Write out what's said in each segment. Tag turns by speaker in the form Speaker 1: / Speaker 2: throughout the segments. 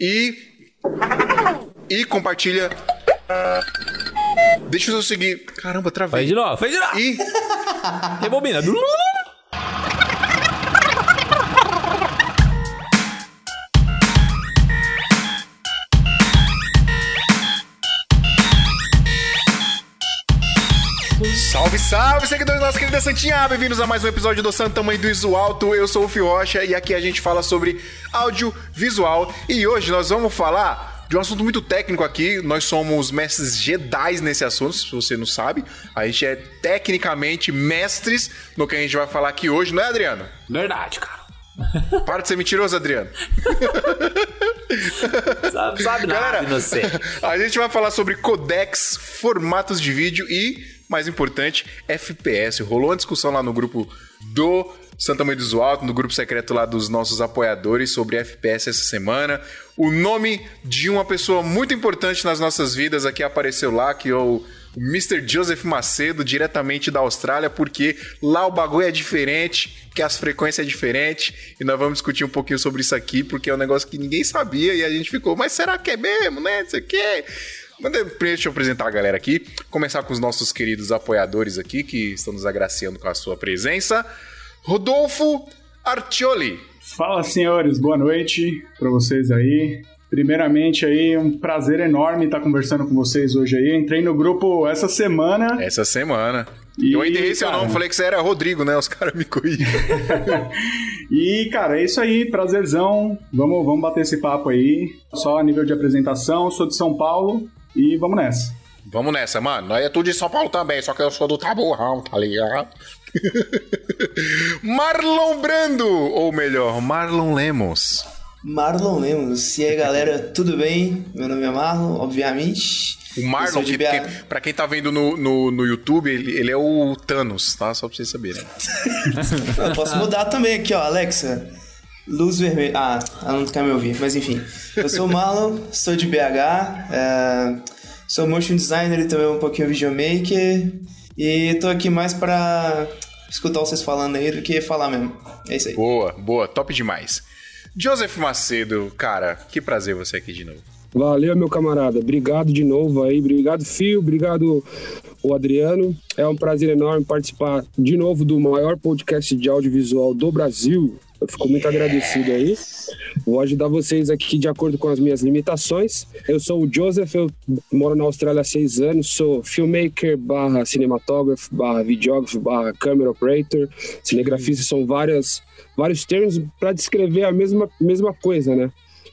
Speaker 1: E. E compartilha. Deixa eu seguir. Caramba, travei.
Speaker 2: Faz de novo, faz de novo.
Speaker 1: E.
Speaker 2: Rebobina.
Speaker 1: Seguidores da nossa querida Santinha! Bem-vindos a mais um episódio do Santo Tamanho do Iso Alto. Eu sou o Fio Rocha e aqui a gente fala sobre audiovisual. E hoje nós vamos falar de um assunto muito técnico aqui. Nós somos mestres Jedi nesse assunto, se você não sabe. A gente é tecnicamente mestres no que a gente vai falar aqui hoje, não é, Adriano?
Speaker 2: Verdade, cara.
Speaker 1: Para de ser mentiroso, Adriano.
Speaker 2: Sabe, sabe nada,
Speaker 1: Galera,
Speaker 2: inocente.
Speaker 1: a gente vai falar sobre codecs, formatos de vídeo e, mais importante, FPS. Rolou uma discussão lá no grupo do Santa Mãe do Alto, no grupo secreto lá dos nossos apoiadores sobre FPS essa semana. O nome de uma pessoa muito importante nas nossas vidas aqui apareceu lá, que é o Mr. Joseph Macedo, diretamente da Austrália, porque lá o bagulho é diferente, que as frequências é diferente, e nós vamos discutir um pouquinho sobre isso aqui, porque é um negócio que ninguém sabia e a gente ficou, mas será que é mesmo, né? Não sei o quê. Mas deixa eu apresentar a galera aqui, começar com os nossos queridos apoiadores aqui, que estão nos agraciando com a sua presença. Rodolfo Artioli.
Speaker 3: Fala, senhores, boa noite para vocês aí. Primeiramente aí, um prazer enorme estar conversando com vocês hoje aí. Entrei no grupo essa semana.
Speaker 1: Essa semana.
Speaker 3: E,
Speaker 1: eu ainda errei seu nome, falei que você era Rodrigo, né? Os caras me corrigiram.
Speaker 3: E, cara, é isso aí, prazerzão. Vamos, vamos bater esse papo aí. Só a nível de apresentação, sou de São Paulo e vamos nessa.
Speaker 1: Vamos nessa, mano. Nós é tudo de São Paulo também, só que eu sou do Taburrão, tá ligado? Marlon Brando, ou melhor, Marlon Lemos.
Speaker 4: Marlon Lemos. E aí, galera, tudo bem? Meu nome é Marlon, obviamente.
Speaker 1: O Marlon, que, que, pra quem tá vendo no, no, no YouTube, ele, ele é o Thanos, tá? Só pra vocês saberem.
Speaker 4: Eu posso mudar também aqui, ó, Alexa. Luz vermelha. Ah, ela não quer me ouvir, mas enfim. Eu sou o Marlon, sou de BH, é, sou motion designer e também um pouquinho videomaker. E tô aqui mais pra escutar vocês falando aí do que falar mesmo. É isso aí.
Speaker 1: Boa, boa, top demais. Joseph Macedo, cara, que prazer você aqui de novo.
Speaker 5: Valeu, meu camarada. Obrigado de novo aí. Obrigado, Fio. Obrigado, o Adriano. É um prazer enorme participar de novo do maior podcast de audiovisual do Brasil. Eu fico muito agradecido aí. Vou ajudar vocês aqui de acordo com as minhas limitações. Eu sou o Joseph, eu moro na Austrália há seis anos, sou filmmaker barra cinematógrafo, barra videógrafo, barra camera operator. Cinegrafista são várias, vários termos para descrever a mesma, mesma coisa, né?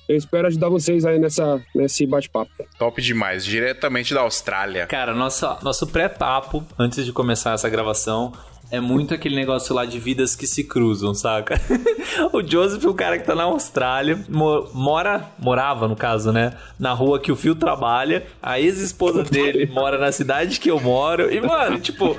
Speaker 5: Eu espero ajudar vocês aí nessa, nesse bate-papo.
Speaker 1: Top demais, diretamente da Austrália.
Speaker 2: Cara, nossa, nosso pré-papo, antes de começar essa gravação, é muito aquele negócio lá de vidas que se cruzam, saca? o Joseph é um cara que tá na Austrália, mo- mora, morava no caso, né? Na rua que o Phil trabalha. A ex-esposa dele mora na cidade que eu moro. E, mano, tipo,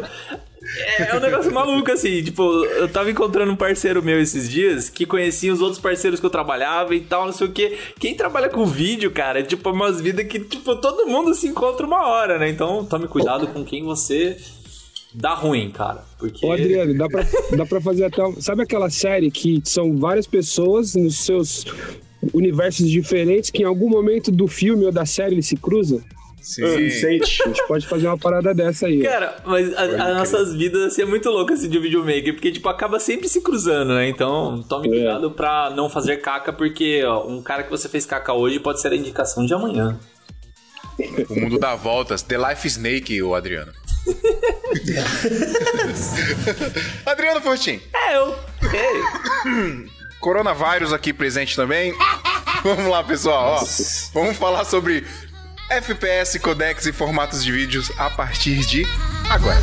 Speaker 2: é um negócio maluco, assim. Tipo, eu tava encontrando um parceiro meu esses dias que conhecia os outros parceiros que eu trabalhava e tal, não sei o quê. Quem trabalha com vídeo, cara, é tipo umas vidas que, tipo, todo mundo se encontra uma hora, né? Então tome cuidado com quem você dá ruim, cara. Porque.
Speaker 5: Ô, Adriano, dá pra, dá pra fazer até. um- Sabe aquela série que são várias pessoas nos seus universos diferentes que em algum momento do filme ou da série eles se cruzam?
Speaker 1: Sim.
Speaker 3: Sense8.
Speaker 5: A gente pode fazer uma parada dessa aí.
Speaker 2: Cara, mas as nossas vidas assim, é muito louco assim de videomaker, porque tipo, acaba sempre se cruzando, né? Então, tome
Speaker 5: É.
Speaker 2: cuidado pra não fazer caca, porque ó, um cara que você fez caca hoje pode ser a indicação de amanhã.
Speaker 1: O mundo dá voltas. The Life Snake, o Adriano. Adriano Fortin.
Speaker 2: É, eu. Ei.
Speaker 1: Coronavírus aqui presente também. Vamos lá, pessoal. Ó, vamos falar sobre FPS, codecs e formatos de vídeos a partir de agora.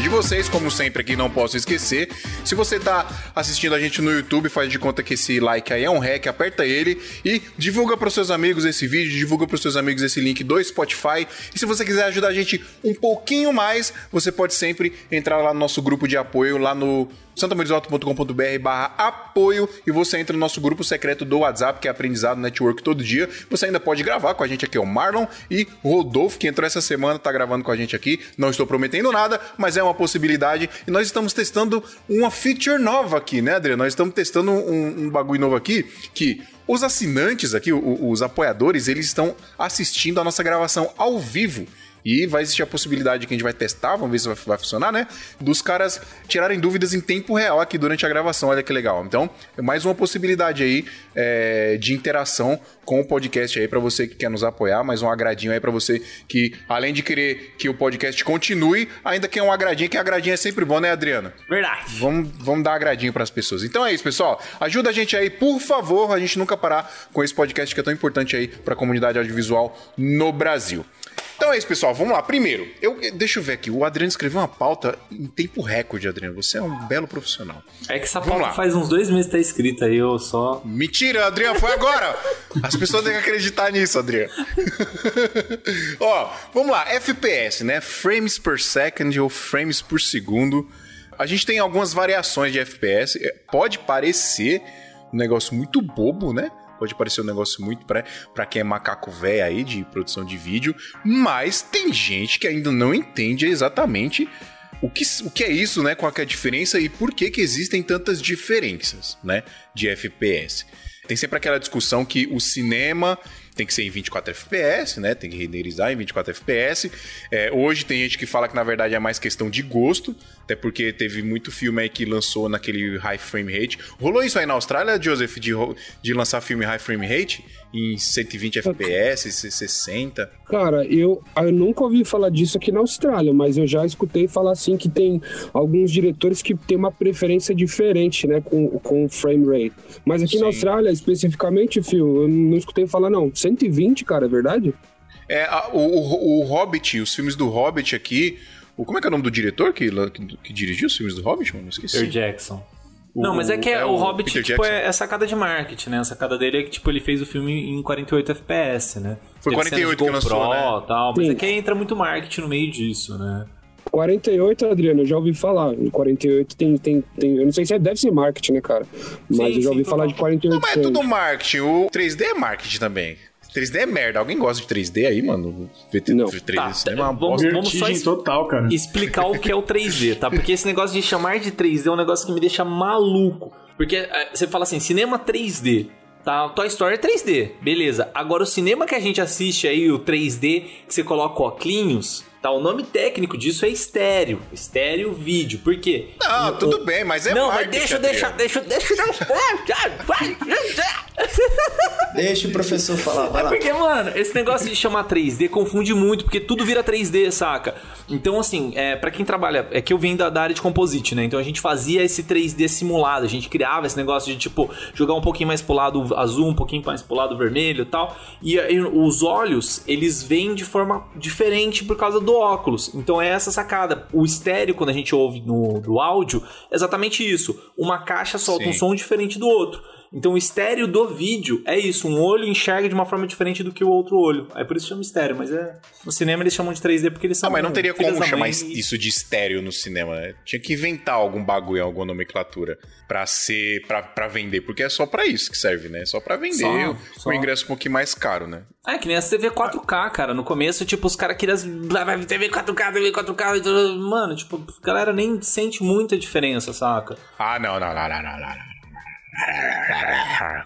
Speaker 1: De vocês, como sempre aqui não posso esquecer. Se você tá assistindo a gente no YouTube, faz de conta que esse like aí é um rec, aperta ele e divulga para seus amigos esse vídeo, divulga para seus amigos esse link do Spotify. E se você quiser ajudar a gente um pouquinho mais, você pode sempre entrar lá no nosso grupo de apoio lá no santamarisalto.com.br barra apoio e você entra no nosso grupo secreto do WhatsApp, que é Aprendizado Network todo dia. Você ainda pode gravar com a gente aqui, o Marlon e o Rodolfo, que entrou essa semana, tá gravando com a gente aqui. Não estou prometendo nada, mas é uma possibilidade. E nós estamos testando uma feature nova aqui, né, Adriano? Nós estamos testando um, um bagulho novo aqui que os assinantes aqui, os apoiadores, eles estão assistindo a nossa gravação ao vivo. E vai existir a possibilidade que a gente vai testar, vamos ver se vai, vai, funcionar, né? Dos caras tirarem dúvidas em tempo real aqui durante a gravação. Olha que legal. Então, é mais uma possibilidade aí é, de interação com o podcast aí para você que quer nos apoiar. Mais um agradinho aí para você que, além de querer que o podcast continue, ainda quer um agradinho, que agradinho é sempre bom, né, Adriano?
Speaker 2: Verdade.
Speaker 1: Vamos, vamos dar agradinho para as pessoas. Então é isso, pessoal. Ajuda a gente aí, por favor, a gente nunca parar com esse podcast que é tão importante aí para a comunidade audiovisual no Brasil. Então é isso, pessoal. Vamos lá. Primeiro, eu deixa eu ver aqui. O Adriano escreveu uma pauta em tempo recorde, Adriano. Você é um belo profissional.
Speaker 2: É que essa pauta faz uns dois meses que tá escrita aí, eu só.
Speaker 1: Mentira, Adriano, foi agora! As pessoas têm que acreditar nisso, Adriano. Ó, vamos lá. FPS, né? Frames per second ou frames por segundo. A gente tem algumas variações de FPS. Pode parecer um negócio muito bobo, né? Pode parecer um negócio muito para quem é macaco velho aí de produção de vídeo, mas tem gente que ainda não entende exatamente o que, o que é isso, né? Qual é a diferença e por que, que existem tantas diferenças, né? De FPS. Tem sempre aquela discussão que o cinema tem que ser em 24 FPS, né? Tem que renderizar em 24 FPS. É, hoje tem gente que fala que na verdade é mais questão de gosto, até porque teve muito filme aí que lançou naquele high frame rate. Rolou isso aí na Austrália, Joseph, de, de lançar filme high frame rate em 120 FPS, 60?
Speaker 5: Cara, eu, eu nunca ouvi falar disso aqui na Austrália, mas eu já escutei falar assim que tem alguns diretores que tem uma preferência diferente, né, com, com o frame rate. Mas aqui Sim. na Austrália, especificamente, Fio, eu não escutei falar não. 120, cara, é verdade?
Speaker 1: É, o, o, o Hobbit, os filmes do Hobbit aqui o, como é que é o nome do diretor que, que, que dirigiu os filmes do Hobbit, mano? Esqueci.
Speaker 2: Peter Jackson. O, não, mas é que é, o, o Hobbit tipo, é, é sacada de marketing, né? A sacada dele é que tipo, ele fez o filme em 48 FPS, né?
Speaker 1: Foi Teve 48 que lançou, né?
Speaker 2: Tal, mas Sim. é que entra muito marketing no meio disso, né?
Speaker 5: 48, Adriano, eu já ouvi falar. 48 tem, tem, tem. Eu não sei se é, deve ser marketing, né, cara? Mas sim, eu já ouvi sim, falar de 48. Não,
Speaker 1: mas é tudo marketing. O 3D é marketing também. 3D é merda. Alguém gosta de 3D aí, mano?
Speaker 2: VT, não. 3D tá, é uma vamos, vamos só total, cara. explicar o que é o 3D, tá? Porque esse negócio de chamar de 3D é um negócio que me deixa maluco. Porque é, você fala assim, cinema 3D. Tá, Toy Story é 3D, beleza. Agora o cinema que a gente assiste aí, o 3D, que você coloca óculos, Tá, o nome técnico disso é estéreo. Estéreo vídeo. Por quê?
Speaker 1: Não, o, tudo o... bem, mas é
Speaker 2: Não, mas deixa, deixa, deixa, deixa, deixa,
Speaker 4: Deixa o professor falar, vai
Speaker 2: é
Speaker 4: lá.
Speaker 2: Porque, mano, esse negócio de chamar 3D confunde muito, porque tudo vira 3D, saca? Então, assim, é, para quem trabalha, é que eu vim da, da, área de composite, né? Então a gente fazia esse 3D simulado, a gente criava esse negócio de, tipo, jogar um pouquinho mais pro lado azul, um pouquinho mais pro lado vermelho e tal. E, e os olhos, eles vêm de forma diferente por causa do do óculos. Então é essa sacada. O estéreo, quando a gente ouve no do áudio, é exatamente isso. Uma caixa solta Sim. um som diferente do outro. Então o estéreo do vídeo é isso, um olho enxerga de uma forma diferente do que o outro olho. É por isso que chama estéreo, mas é. No cinema eles chamam de 3D porque eles são.
Speaker 1: Ah, mas não teria como chamar isso de estéreo no cinema, né? Tinha que inventar algum bagulho, alguma nomenclatura para ser. para vender, porque é só para isso que serve, né? Só para vender só, o, só. o ingresso um pouquinho mais caro, né?
Speaker 2: É, que nem a TV 4K, cara. No começo, tipo, os caras queriam. TV 4K, TV 4K. Mano, tipo, a galera nem sente muita diferença, saca?
Speaker 1: Ah, não, não, não, não, não, não.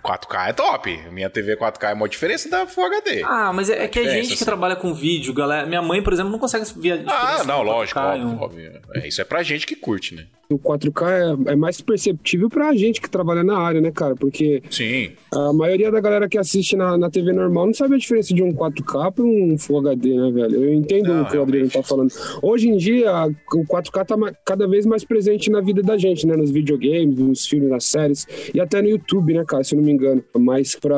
Speaker 1: 4K é top. Minha TV 4K é uma diferença da Full HD.
Speaker 2: Ah, mas é, é que a gente que assim. trabalha com vídeo, galera. Minha mãe, por exemplo, não consegue ver
Speaker 1: a Ah, não, lógico, óbvio, óbvio. É, isso é pra gente que curte, né?
Speaker 5: O 4K é, é mais perceptível pra gente que trabalha na área, né, cara? Porque
Speaker 1: Sim.
Speaker 5: a maioria da galera que assiste na, na TV normal não sabe a diferença de um 4K pra um Full HD, né, velho? Eu entendo não, o que o Adriano tá falando. Hoje em dia, o 4K tá cada vez mais presente na vida da gente, né? Nos videogames, nos filmes, nas séries e até no YouTube, né, cara? Se eu não me engano. Mas pra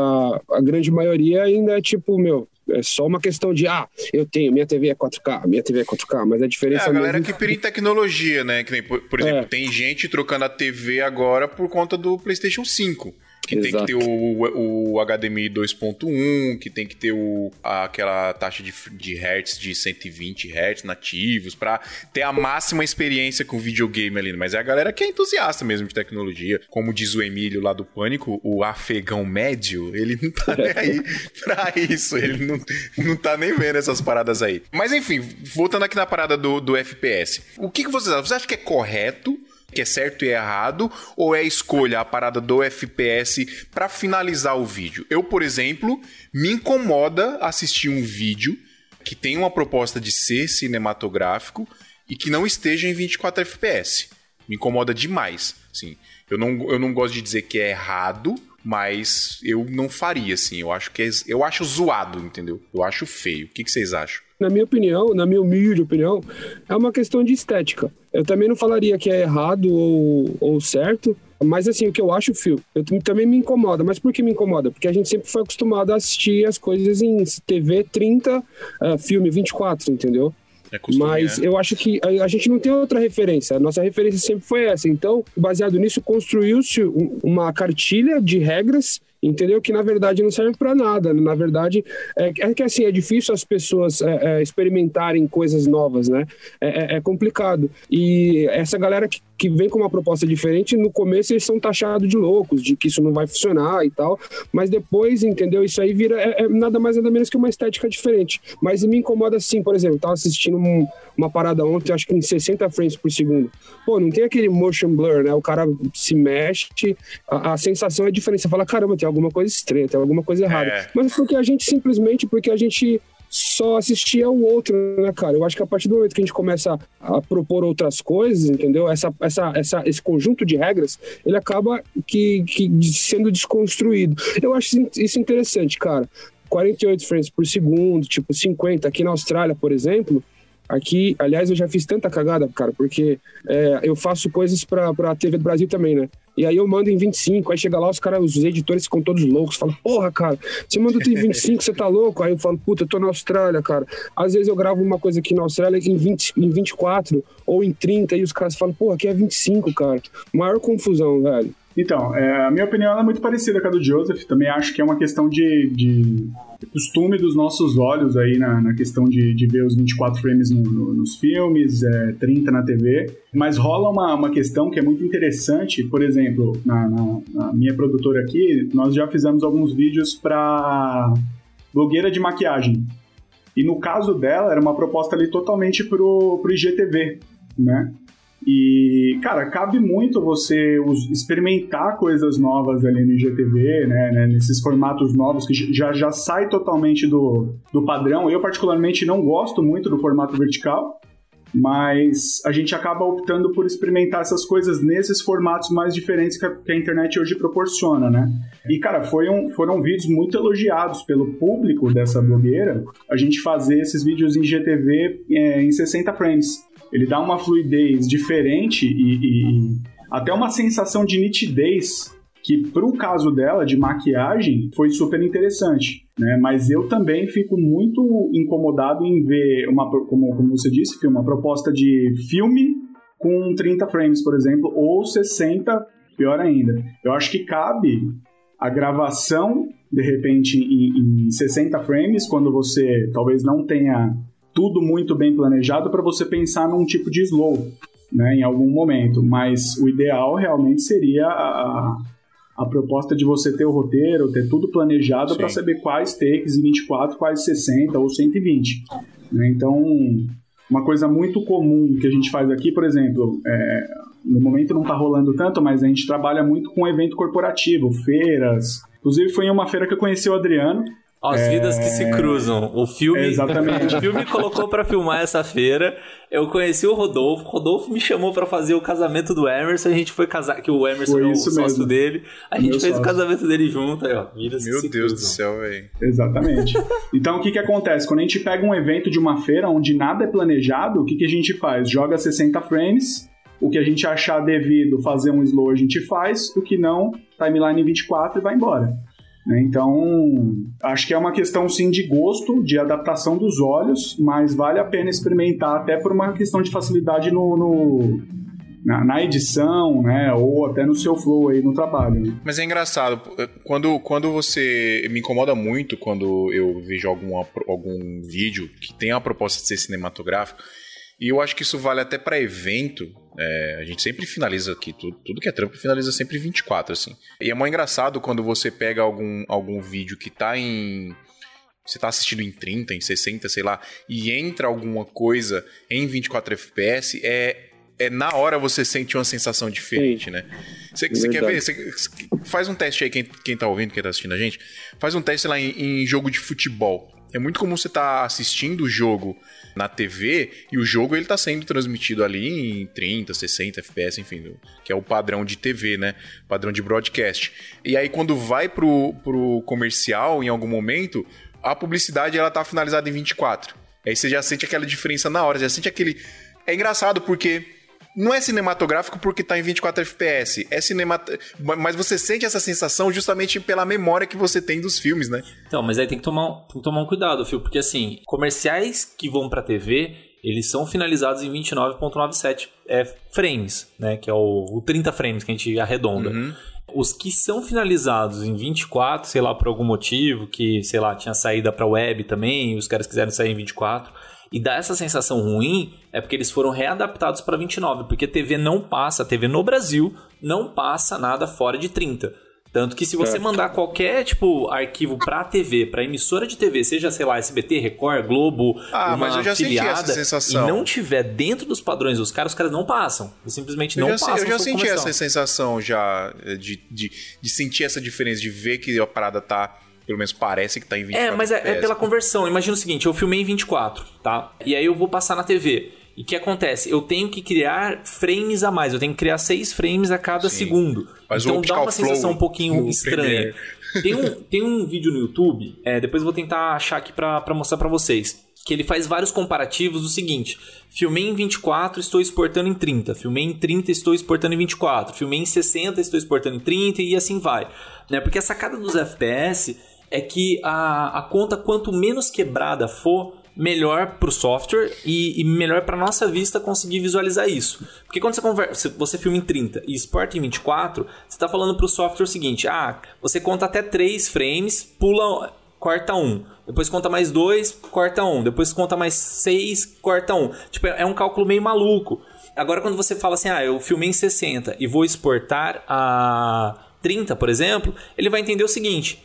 Speaker 5: a grande maioria ainda é tipo, meu, É só uma questão de, ah, eu tenho, minha TV é 4K, minha TV é 4K, mas a diferença...
Speaker 1: É, a galera mesmo... que pira em tecnologia, né? Que nem, por, por exemplo, é. tem gente trocando a TV agora por conta do PlayStation 5 que Exato. tem que ter o, o HDMI 2.1, que tem que ter o, aquela taxa de, de hertz de 120 hertz nativos, para ter a máxima experiência com videogame ali. Mas é a galera que é entusiasta mesmo de tecnologia. Como diz o Emílio lá do Pânico, o afegão médio, ele não tá nem aí pra isso. Ele não, não tá nem vendo essas paradas aí. Mas enfim, voltando aqui na parada do, do FPS. O que, que vocês acham? Vocês acham que é correto que é certo e errado, ou é escolha a parada do FPS para finalizar o vídeo? Eu, por exemplo, me incomoda assistir um vídeo que tem uma proposta de ser cinematográfico e que não esteja em 24 FPS. Me incomoda demais. Assim, eu, não, eu não gosto de dizer que é errado, mas eu não faria assim. Eu acho que é, eu acho zoado, entendeu? Eu acho feio. O que, que vocês acham?
Speaker 5: Na minha opinião, na minha humilde opinião, é uma questão de estética. Eu também não falaria que é errado ou, ou certo, mas assim, o que eu acho, Phil, eu também me incomoda. Mas por que me incomoda? Porque a gente sempre foi acostumado a assistir as coisas em TV 30, uh, filme 24, entendeu? É Mas eu acho que a, a, gente não tem outra referência. A nossa referência sempre foi essa. Então, baseado nisso, construiu-se uma cartilha de regras entendeu? Que na verdade não serve para nada. Na verdade, é, é, que assim, é difícil as pessoas é, é, experimentarem coisas novas, né? É, é, é complicado. E essa galera que, que vem com uma proposta diferente, no começo eles são taxados de loucos, de que isso não vai funcionar e tal, mas depois, entendeu? Isso aí vira é, é nada mais nada menos que uma estética diferente. Mas me incomoda assim, por exemplo, tava assistindo um, uma parada ontem, acho que em 60 frames por segundo. Pô, não tem aquele motion blur, né? O cara se mexe, a, a sensação é diferente. Você fala, caramba, tem alguma coisa estranha, tem alguma coisa errada. É. Mas porque a gente simplesmente, porque a gente só assistia o outro, né, cara? Eu acho que a partir do momento que a gente começa a propor outras coisas, entendeu? Essa, essa, essa, esse conjunto de regras, ele acaba que, que sendo desconstruído. Eu acho isso interessante, cara. 48 frames por segundo, tipo 50 aqui na Austrália, por exemplo, Aqui, aliás, eu já fiz tanta cagada, cara, porque é, eu faço coisas pra, pra TV do Brasil também, né? E aí eu mando em 25, aí chega lá, os caras, os editores ficam todos loucos, falam, porra, cara, você manda em 25, você tá louco? Aí eu falo, puta, eu tô na Austrália, cara. Às vezes eu gravo uma coisa aqui na Austrália em, 20, em 24 ou em 30, e os caras falam, porra, aqui é 25, cara. Maior confusão, velho.
Speaker 3: Então, é, a minha opinião é muito parecida com a do Joseph. Também acho que é uma questão de, de costume dos nossos olhos aí na, na questão de, de ver os 24 frames no, no, nos filmes, é, 30 na TV. Mas rola uma, uma questão que é muito interessante. Por exemplo, na, na, na minha produtora aqui, nós já fizemos alguns vídeos para blogueira de maquiagem. E no caso dela, era uma proposta ali totalmente pro, pro IGTV, né? E, cara, cabe muito você experimentar coisas novas ali no IGTV, né, né, nesses formatos novos que já, já sai totalmente do, do padrão. Eu, particularmente, não gosto muito do formato vertical, mas a gente acaba optando por experimentar essas coisas nesses formatos mais diferentes que a, que a internet hoje proporciona, né? E, cara, foi um, foram vídeos muito elogiados pelo público dessa blogueira, a gente fazer esses vídeos em GTV é, em 60 frames. Ele dá uma fluidez diferente e, e até uma sensação de nitidez que para o caso dela de maquiagem foi super interessante, né? Mas eu também fico muito incomodado em ver uma como, como você disse, uma proposta de filme com 30 frames, por exemplo, ou 60, pior ainda. Eu acho que cabe a gravação de repente em, em 60 frames quando você talvez não tenha tudo muito bem planejado para você pensar num tipo de slow, né, em algum momento. Mas o ideal realmente seria a, a proposta de você ter o roteiro, ter tudo planejado para saber quais takes em 24, quais 60 ou 120. Né? Então, uma coisa muito comum que a gente faz aqui, por exemplo, é, no momento não está rolando tanto, mas a gente trabalha muito com evento corporativo, feiras. Inclusive, foi em uma feira que eu conheci o Adriano.
Speaker 2: As é... vidas que se cruzam. O filme,
Speaker 3: Exatamente.
Speaker 2: o filme colocou para filmar essa feira. Eu conheci o Rodolfo. Rodolfo me chamou para fazer o casamento do Emerson. A gente foi casar, que o Emerson foi é o sócio mesmo. dele. A gente Meu fez sócio. o casamento dele junto. Aí, ó,
Speaker 1: vidas Meu Deus cruzam. do céu, velho.
Speaker 3: Exatamente. Então, o que que acontece? Quando a gente pega um evento de uma feira onde nada é planejado, o que que a gente faz? Joga 60 frames. O que a gente achar devido fazer um slow, a gente faz. O que não, timeline 24 e vai embora. Né? Então, acho que é uma questão sim de gosto, de adaptação dos olhos, mas vale a pena experimentar até por uma questão de facilidade no, no na, na, edição, né? Ou até no seu flow aí no trabalho. Né?
Speaker 1: Mas é engraçado, quando, quando você. Me incomoda muito quando eu vejo algum, algum vídeo que tem a proposta de ser cinematográfico. E eu acho que isso vale até para evento. É, a gente sempre finaliza aqui, tudo, tudo que é trampo finaliza sempre 24, assim. E é muito engraçado quando você pega algum, algum vídeo que tá em. Você tá assistindo em 30, em 60, sei lá, e entra alguma coisa em 24 FPS, é, é na hora você sente uma sensação diferente, Sim. né? Você, você quer ver? Você, faz um teste aí, quem, quem tá ouvindo, quem tá assistindo a gente, faz um teste lá em, em jogo de futebol. É muito comum você estar tá assistindo o jogo na TV e o jogo ele tá sendo transmitido ali em 30, 60 FPS, enfim, que é o padrão de TV, né? Padrão de broadcast. E aí quando vai pro, pro comercial em algum momento, a publicidade ela tá finalizada em 24. Aí você já sente aquela diferença na hora, já sente aquele É engraçado porque não é cinematográfico porque tá em 24 FPS. É cinemat... Mas você sente essa sensação justamente pela memória que você tem dos filmes, né?
Speaker 2: Então, mas aí tem que tomar, tem que tomar um cuidado, Fio, porque assim, comerciais que vão pra TV, eles são finalizados em 29.97 é, frames, né? Que é o, o 30 frames que a gente arredonda. Uhum. Os que são finalizados em 24, sei lá, por algum motivo, que, sei lá, tinha saída pra web também, os caras quiseram sair em 24 e dá essa sensação ruim é porque eles foram readaptados para 29, porque TV não passa, TV no Brasil não passa nada fora de 30. Tanto que se você mandar qualquer tipo arquivo para TV, para emissora de TV, seja sei lá SBT, Record, Globo,
Speaker 1: ah, uma mas eu já afiliada, senti essa sensação.
Speaker 2: e não tiver dentro dos padrões dos caras, os caras não passam. Eles simplesmente não
Speaker 1: eu
Speaker 2: passam.
Speaker 1: Eu já senti comercial. essa sensação já eh, de, de, de sentir essa diferença, de ver que a parada tá pelo menos parece que tá em 24
Speaker 2: É, mas é, é, pela conversão. Imagina o seguinte, eu filmei em 24, tá? E aí eu vou passar na TV. E o que acontece? Eu tenho que criar frames a mais. Eu tenho que criar seis frames a cada Sim. segundo. Mas então dá uma sensação um pouquinho estranha. Tem um, tem um vídeo no YouTube, é, depois eu vou tentar achar aqui pra, pra mostrar pra vocês. Que ele faz vários comparativos do seguinte: filmei em 24, estou exportando em 30. Filmei em 30, estou exportando em 24. Filmei em 60, estou exportando em 30 e assim vai. Né? Porque a sacada dos FPS é que a, a conta, quanto menos quebrada for, melhor para o software e, e melhor para nossa vista conseguir visualizar isso. Porque quando você, conversa, você filma em 30 e exporta em 24, você está falando para o software o seguinte: ah, você conta até 3 frames, pula, corta 1. Depois conta mais 2, corta 1. Depois conta mais 6, corta 1. Tipo, é um cálculo meio maluco. Agora, quando você fala assim, ah, eu filmei em 60 e vou exportar a 30, por exemplo, ele vai entender o seguinte: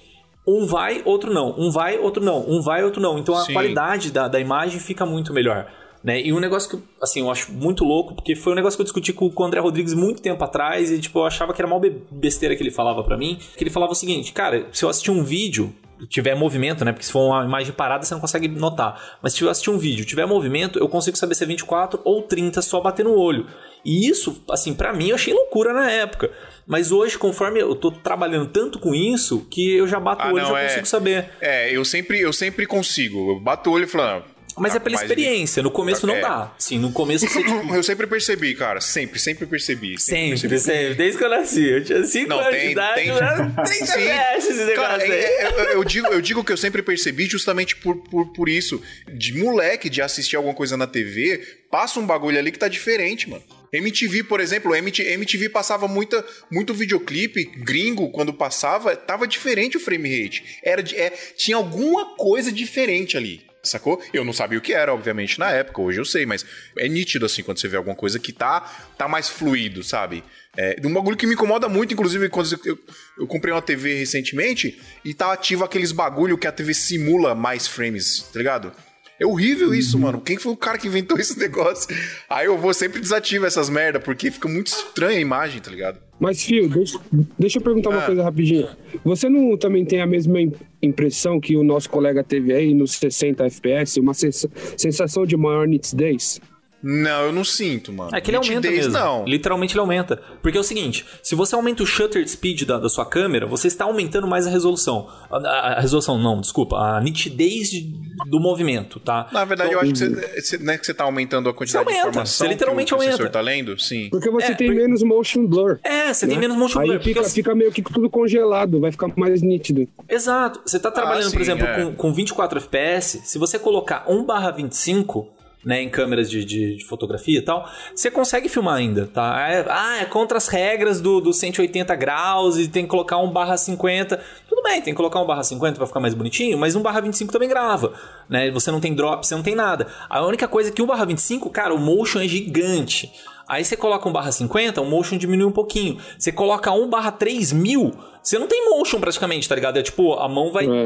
Speaker 2: um vai, outro não. Um vai, outro não. Um vai, outro não. Então a Sim. qualidade da, da imagem fica muito melhor. Né? E um negócio que, assim, eu acho muito louco, porque foi um negócio que eu discuti com, com o André Rodrigues muito tempo atrás e, tipo, eu achava que era mal besteira que ele falava para mim. Que ele falava o seguinte, cara, se eu assistir um vídeo, tiver movimento, né? Porque se for uma imagem parada, você não consegue notar. Mas se eu assistir um vídeo, tiver movimento, eu consigo saber se é 24 ou 30 só bater no olho. E isso, assim, para mim eu achei loucura na época. Mas hoje, conforme eu tô trabalhando tanto com isso, que eu já bato ah, o olho e já é... consigo saber.
Speaker 1: É, eu sempre, eu sempre consigo. Eu bato o olho e falo, ah,
Speaker 2: mas é pela experiência. No começo não é. dá. Sim, no começo você.
Speaker 1: Tipo... eu sempre percebi, cara. Sempre, sempre percebi.
Speaker 2: Sempre, sempre. sempre. Desde que eu nasci. Eu tinha 5 anos tem, de idade. Tem, tem, tem esse negócio cara.
Speaker 1: É, eu, eu, digo, eu digo que eu sempre percebi justamente por, por, por isso. De moleque, de assistir alguma coisa na TV, passa um bagulho ali que tá diferente, mano. MTV, por exemplo, MTV, passava muita, muito videoclipe gringo quando passava, tava diferente o frame rate. Era, é, tinha alguma coisa diferente ali. Sacou? Eu não sabia o que era, obviamente, na época, hoje eu sei, mas é nítido assim quando você vê alguma coisa que tá, tá mais fluido, sabe? É, um bagulho que me incomoda muito, inclusive, quando eu, eu comprei uma TV recentemente e tá ativo aqueles bagulho que a TV simula mais frames, tá ligado? É horrível isso, mano. Quem foi o cara que inventou esse negócio? Aí eu vou sempre desativo essas merda, porque fica muito estranha a imagem, tá ligado?
Speaker 5: Mas, Fio, deixa, deixa eu perguntar ah. uma coisa rapidinho. Você não também tem a mesma impressão que o nosso colega teve aí nos 60 FPS, uma sensação de maior nitidez?
Speaker 1: Não, eu não sinto, mano.
Speaker 2: É que ele aumenta
Speaker 1: Nitidez,
Speaker 2: mesmo.
Speaker 1: Não.
Speaker 2: Literalmente ele aumenta. Porque é o seguinte, se você aumenta o shutter speed da, da sua câmera, você está aumentando mais a resolução. A, a- a resolução, não, desculpa. A nitidez de- do movimento, tá?
Speaker 1: Na verdade,
Speaker 2: Então,
Speaker 1: eu acho que você, você- não é que você tá aumentando a quantidade
Speaker 2: Você aumenta,
Speaker 1: de informação
Speaker 2: você literalmente
Speaker 1: que o
Speaker 2: aumenta.
Speaker 1: sensor tá lendo? Sim.
Speaker 5: Porque você
Speaker 2: É,
Speaker 5: tem
Speaker 2: porque-
Speaker 5: menos motion blur.
Speaker 2: É, você tem
Speaker 5: né?
Speaker 2: menos motion
Speaker 5: Aí
Speaker 2: blur. porque
Speaker 5: fica,
Speaker 2: eu-
Speaker 5: fica meio que tudo congelado, vai ficar mais nítido.
Speaker 2: Exato. Você tá trabalhando,
Speaker 1: sim,
Speaker 2: por exemplo,
Speaker 1: é.
Speaker 2: com, com 24 FPS, se você colocar 1 25, né, em câmeras de, de- de fotografia e tal, você consegue filmar ainda, tá? É- ah, é contra as regras do, do 180 graus e tem que colocar 1 50. Tudo bem, tem que colocar 1 50 pra ficar mais bonitinho, mas 1 25 também grava, né? Você não tem drop, você não tem nada. A única coisa é que 1 25, cara, o motion é gigante. Aí você coloca 1 barra 50, o motion diminui um pouquinho. Você coloca 1 barra 3000, você não tem motion praticamente, tá ligado? É tipo, a mão vai
Speaker 5: É.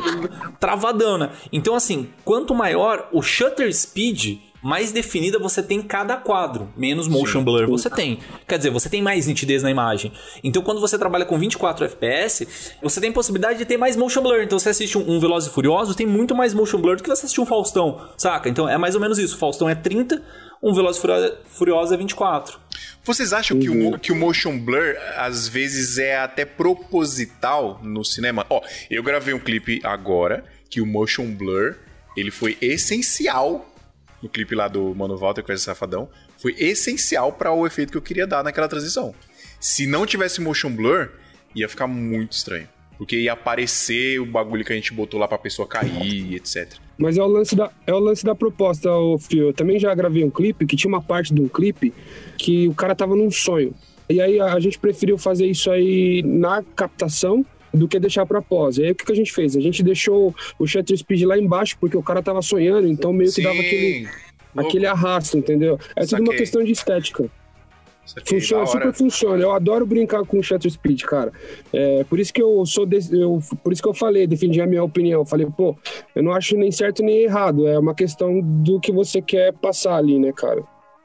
Speaker 2: travadana. Então, assim, quanto maior o shutter speed, mais definida você tem cada quadro. Menos motion blur você tem. Quer dizer, você tem mais nitidez na imagem. Então, quando você trabalha com 24 FPS, você tem possibilidade de ter mais motion blur. Então, você assiste um, um Velozes e Furiosos, tem muito mais motion blur do que você assistir um Faustão, saca? Então, é mais ou menos isso. Faustão é 30, um Velozes e Furio- Furiosos é 24.
Speaker 1: Vocês acham que, o, mo- que o motion blur às vezes é até proposital no cinema? Ó, eu gravei um clipe agora que o motion blur ele foi essencial no clipe lá do Mano Walter com esse safadão, foi essencial para o efeito que eu queria dar naquela transição. Se não tivesse motion blur, ia ficar muito estranho. Porque ia aparecer o bagulho que a gente botou lá pra pessoa cair, etc.
Speaker 5: Mas é o lance da, é o lance da proposta, ô Fio. Eu também já gravei um clipe que tinha uma parte de um clipe que o cara tava num sonho. E aí a gente preferiu fazer isso aí na captação do que deixar pra pós. E aí o que, que a gente fez? A gente deixou o shutter speed lá embaixo porque o cara tava sonhando, então meio que dava aquele, aquele arrasto, entendeu? É tudo uma questão de estética.
Speaker 1: Saquei,
Speaker 5: Funciona, super funciona. Eu adoro brincar com o shutter speed, cara. É, por isso que eu sou desse- eu, por isso que eu falei, defendi a minha opinião. Eu Falei, pô, eu não acho nem certo nem errado. É uma questão do que você quer passar ali, né, cara?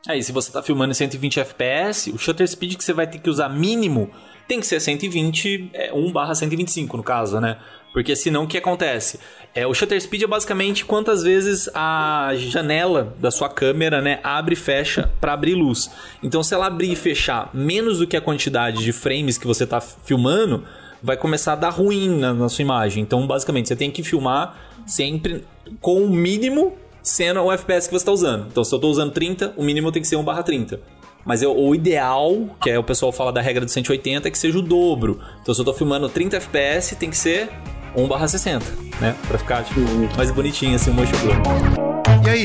Speaker 2: Aí, se você tá filmando em 120 FPS, o shutter speed que você vai ter que usar mínimo tem que ser 120, é, 1 barra 125 no caso, né? Porque senão o que acontece? É, o shutter speed é basicamente quantas vezes a janela da sua câmera né, abre e fecha para abrir luz. Então, se ela abrir e fechar menos do que a quantidade de frames que você tá filmando, vai começar a dar ruim na, na sua imagem. Então, basicamente, você tem que filmar sempre com o mínimo sendo o FPS que você está usando. Então, se eu estou usando 30, o mínimo tem que ser 1 barra 30. Mas eu- o ideal, que é o pessoal fala da regra do 180, é que seja o dobro. Então, se eu tô filmando 30 FPS, tem que ser 1 barra 60, né? Pra ficar, tipo, mais bonitinho, assim, o motion blur.
Speaker 1: E aí,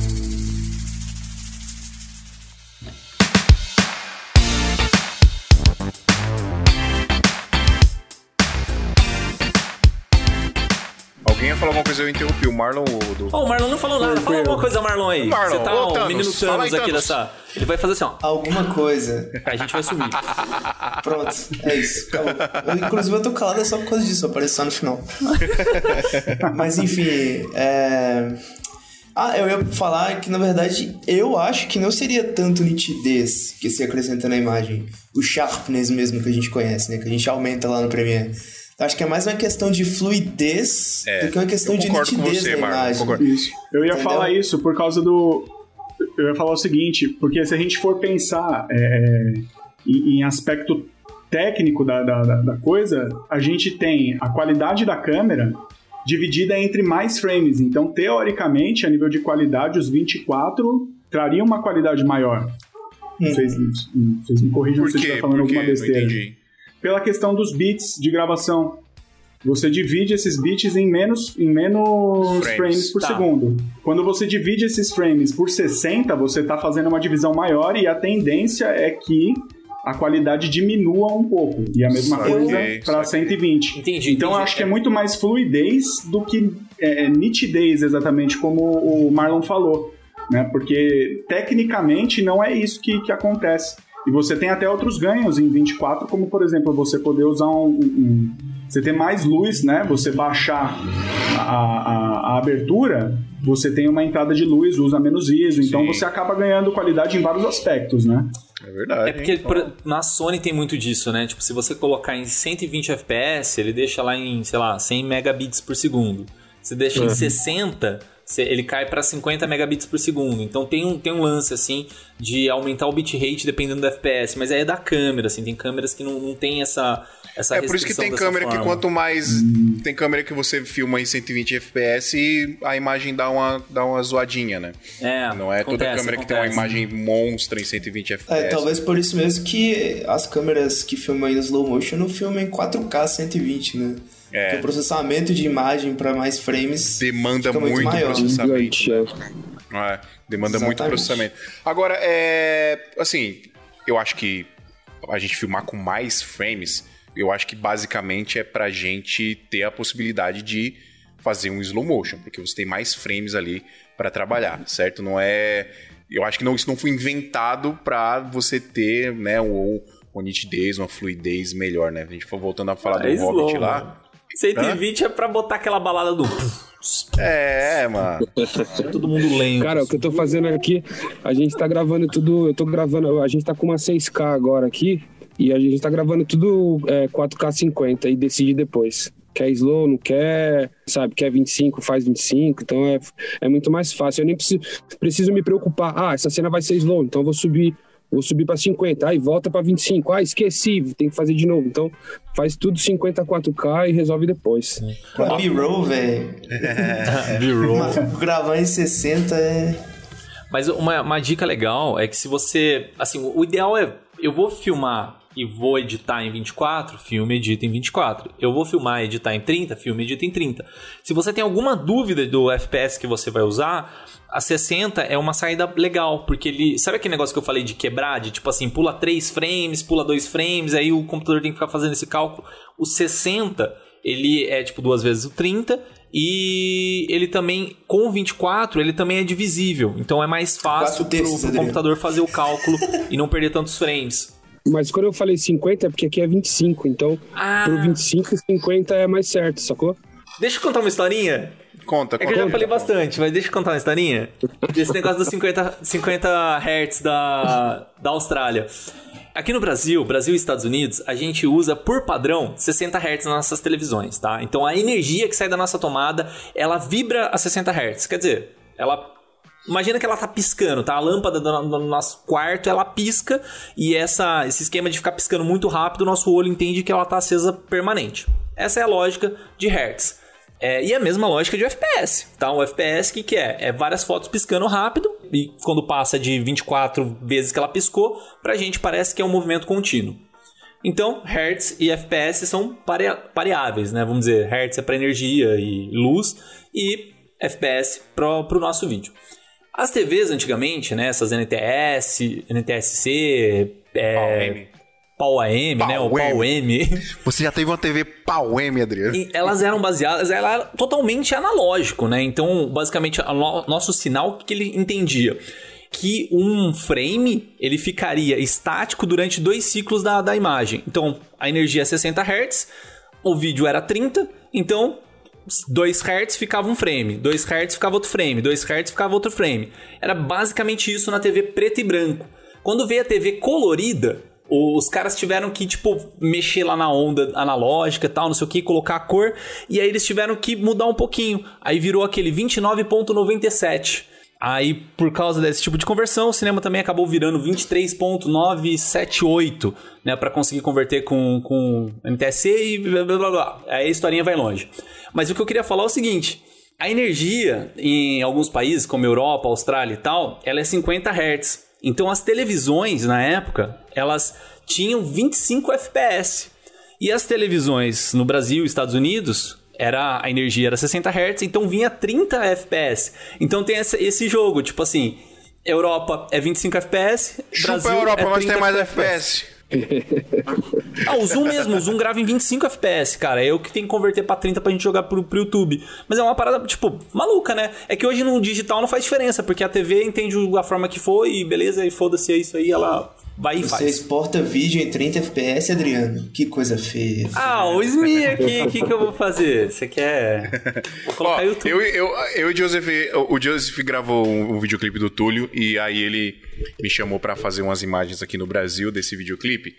Speaker 1: falar alguma coisa, eu interrompi. O Marlon o do.
Speaker 2: Ó, o Marlon não falou nada. Fala alguma coisa, Marlon aí.
Speaker 1: Marlon,
Speaker 2: Você tá
Speaker 1: ô,
Speaker 2: um
Speaker 1: Thanos,
Speaker 2: menino Thanos aqui
Speaker 1: Thanos.
Speaker 2: dessa... Ele vai fazer assim, ó.
Speaker 4: Alguma coisa.
Speaker 2: A gente vai sumir.
Speaker 4: Pronto, é isso. Acabou. Eu, inclusive eu tô calado só por causa disso, apareceu só no final. Mas enfim, é... Ah, eu ia falar que na verdade eu acho que não seria tanto nitidez que se acrescenta na imagem. O sharpness mesmo que a gente conhece, né? Que a gente aumenta lá no Premiere. Eu acho que é mais uma questão de fluidez
Speaker 1: É,
Speaker 4: do que uma questão de
Speaker 1: concordo com
Speaker 4: nitidez
Speaker 1: você,
Speaker 4: da imagem.
Speaker 3: Isso. Eu ia
Speaker 4: Entendeu?
Speaker 3: falar isso por causa do. Eu ia falar o seguinte, porque se a gente for pensar é, em, em aspecto técnico da, da, da- coisa, a gente tem a qualidade da câmera dividida entre mais frames. Então, teoricamente, a nível de qualidade, os 24 trariam uma qualidade maior. Vocês, vocês me corrijam se eu estiver falando alguma
Speaker 1: Não
Speaker 3: besteira
Speaker 1: entendi.
Speaker 3: Pela questão dos bits de gravação. Você divide esses bits em menos, em menos
Speaker 1: Frames.
Speaker 3: frames, por
Speaker 2: Tá.
Speaker 3: segundo. Quando você divide esses frames por 60, você está fazendo uma divisão maior e a tendência é que a qualidade diminua um pouco. E a mesma coisa para
Speaker 1: saquei.
Speaker 3: 120.
Speaker 2: Entendi,
Speaker 3: Então eu
Speaker 2: entendi.
Speaker 3: acho que é muito mais fluidez do que é, é, nitidez, exatamente como o Marlon falou. Né? Porque tecnicamente não é isso que, que acontece. E você tem até outros ganhos em 24, como por exemplo, você poder usar um. um- um- você ter mais luz, né? Você baixar a, a- a abertura, você tem uma entrada de luz, usa menos ISO, então
Speaker 1: Sim.
Speaker 3: você acaba ganhando qualidade em vários aspectos, né?
Speaker 1: É verdade.
Speaker 2: É porque
Speaker 1: hein?
Speaker 2: por- na Sony tem muito disso, né? Tipo, se você colocar em 120 FPS, ele deixa lá em, sei lá, 100 megabits por segundo. Se deixa em 60, se- ele cai para 50 megabits por segundo. Então tem um, tem um lance, assim, de aumentar o bitrate dependendo do FPS. Mas aí é da câmera, assim. Tem câmeras que não, não tem essa, essa
Speaker 1: É por isso que tem câmera que
Speaker 2: forma.
Speaker 1: quanto mais. Tem câmera que você filma em 120 FPS a imagem dá uma, dá uma zoadinha, né?
Speaker 2: É,
Speaker 1: Não é toda
Speaker 2: acontece,
Speaker 1: câmera que tem uma
Speaker 2: acontece.
Speaker 1: imagem monstra em 120 FPS.
Speaker 4: É, talvez por isso mesmo que as câmeras que filmam em slow motion não filmam em 4K 120, né?
Speaker 1: É.
Speaker 4: Porque o processamento de imagem para mais frames
Speaker 1: Demanda
Speaker 4: fica muito,
Speaker 1: muito
Speaker 4: maior.
Speaker 1: processamento.
Speaker 5: Gigante, é.
Speaker 1: Demanda
Speaker 4: Exatamente.
Speaker 1: muito processamento. Agora, é. Assim, eu acho que a gente filmar com mais frames, eu acho que basicamente é pra gente ter a possibilidade de fazer um slow motion, porque você tem mais frames ali pra trabalhar, certo? Não é. Eu acho que não, isso não foi inventado pra você ter, né, ou uma nitidez, uma fluidez melhor, né? A gente for voltando a falar
Speaker 2: É
Speaker 1: do Hobbit
Speaker 2: slow,
Speaker 1: lá.
Speaker 2: Mano. 120 é pra botar aquela balada do.
Speaker 1: É, mano.
Speaker 2: Todo mundo lento.
Speaker 5: Cara, o que eu tô fazendo aqui, a gente tá gravando tudo, eu tô gravando, a gente tá com uma 6K agora aqui, e a gente tá gravando tudo é, 4K 50 e decide depois. Quer slow, não quer, sabe, quer 25, faz 25, então é, é muito mais fácil. Eu nem preciso, preciso me preocupar, ah, essa cena vai ser slow, então eu vou subir, vou subir pra 50, aí volta pra 25, ah, esqueci, tem que fazer de novo. Então faz tudo 50 4K e resolve depois.
Speaker 4: Pra B-roll, velho.
Speaker 2: B-roll.
Speaker 4: Gravar em 60 é.
Speaker 2: Mas uma, uma dica legal é que se você. Assim, o ideal é. Eu vou filmar e vou editar em 24, filme edita em 24. Eu vou filmar e editar em 30, filme edita em 30. Se você tem alguma dúvida do FPS que você vai usar, a 60 é uma saída legal, porque ele. Sabe aquele negócio que eu falei de quebrar? De tipo assim, pula 3 frames, pula 2 frames, aí o computador tem que ficar fazendo esse cálculo. O 60, ele é tipo duas vezes o 30. E ele também, com o 24, ele também é divisível. Então é mais fácil pro, pro computador fazer o cálculo e não perder tantos frames.
Speaker 5: Mas quando eu falei 50 é porque aqui é 25, então
Speaker 2: Ah.
Speaker 5: pro 25, 50 é mais certo, sacou?
Speaker 2: Deixa eu contar uma historinha.
Speaker 1: Conta,
Speaker 2: É que
Speaker 1: conta.
Speaker 2: eu já falei bastante, mas deixa eu contar uma historinha. Desse negócio dos 50, 50 Hz da, da Austrália. Aqui no Brasil, Brasil e Estados Unidos, a gente usa por padrão 60 Hz nas nossas televisões, tá? Então a energia que sai da nossa tomada, ela vibra a 60 Hz. Quer dizer, ela Imagina que ela tá piscando, tá? A lâmpada do, do nosso quarto, ela pisca e essa, esse esquema de ficar piscando muito rápido, o nosso olho entende que ela tá acesa permanente. Essa é a lógica de Hertz. É, e a mesma lógica de FPS, tá? O FPS, o que, que é? É várias fotos piscando rápido e quando passa de 24 vezes que ela piscou, pra gente parece que é um movimento contínuo. Então, Hertz e FPS são pare- pareáveis, né? Vamos dizer, Hertz é para energia e luz e FPS para o nosso vídeo. As TVs antigamente, né? Essas NTS, NTSC, é, Pau AM, né? O
Speaker 1: Pau
Speaker 2: Pau M.
Speaker 1: Você já teve uma TV pau M, Adriano?
Speaker 2: E elas eram baseadas, ela era totalmente analógico, né? Então, basicamente, o no- nosso sinal, o que que ele entendia? Que um frame, ele ficaria estático durante dois ciclos da, da imagem. Então, a energia é 60 Hz, o vídeo era 30, então 2 Hz ficava um frame, 2 Hz ficava outro frame, 2 Hz ficava outro frame. Era basicamente isso na TV preto e branco. Quando veio a TV colorida, os caras tiveram que, tipo, mexer lá na onda analógica e tal, não sei o que, colocar a cor, e aí eles tiveram que mudar um pouquinho. Aí virou aquele 29.97. Aí, por causa desse tipo de conversão, o cinema também acabou virando 23.978, né, para conseguir converter com, com NTSC e blá blá blá. Aí a historinha vai longe. Mas o que eu queria falar é o seguinte: a energia em alguns países, como Europa, Austrália e tal, ela é 50 Hz. Então as televisões na época, elas tinham 25 FPS. E as televisões no Brasil e Estados Unidos, era a energia era 60 Hz, então vinha 30 FPS. Então tem essa- esse jogo, tipo assim, Europa é 25 FPS,
Speaker 1: Chupa
Speaker 2: Brasil
Speaker 1: a Europa,
Speaker 2: é 30
Speaker 1: tem mais FPS.
Speaker 2: ah, o Zoom mesmo, o Zoom grava em 25 FPS, cara. É eu que tenho que converter pra 30 pra gente jogar pro, pro YouTube. Mas é uma parada, tipo, maluca, né? É que hoje no digital não faz diferença, porque a TV entende a forma que for e beleza, e foda-se, é isso aí, ela vai e
Speaker 4: Você
Speaker 2: faz.
Speaker 4: exporta vídeo em 30 FPS, Adriano? Que coisa feia.
Speaker 2: Ah, o SMI aqui, o que, que eu vou fazer? Você quer. Vou colocar
Speaker 1: Ó,
Speaker 2: YouTube.
Speaker 1: eu, eu, eu e o Joseph, o Joseph gravou um, um videoclipe do Túlio e aí ele me chamou pra fazer umas imagens aqui no Brasil desse videoclipe.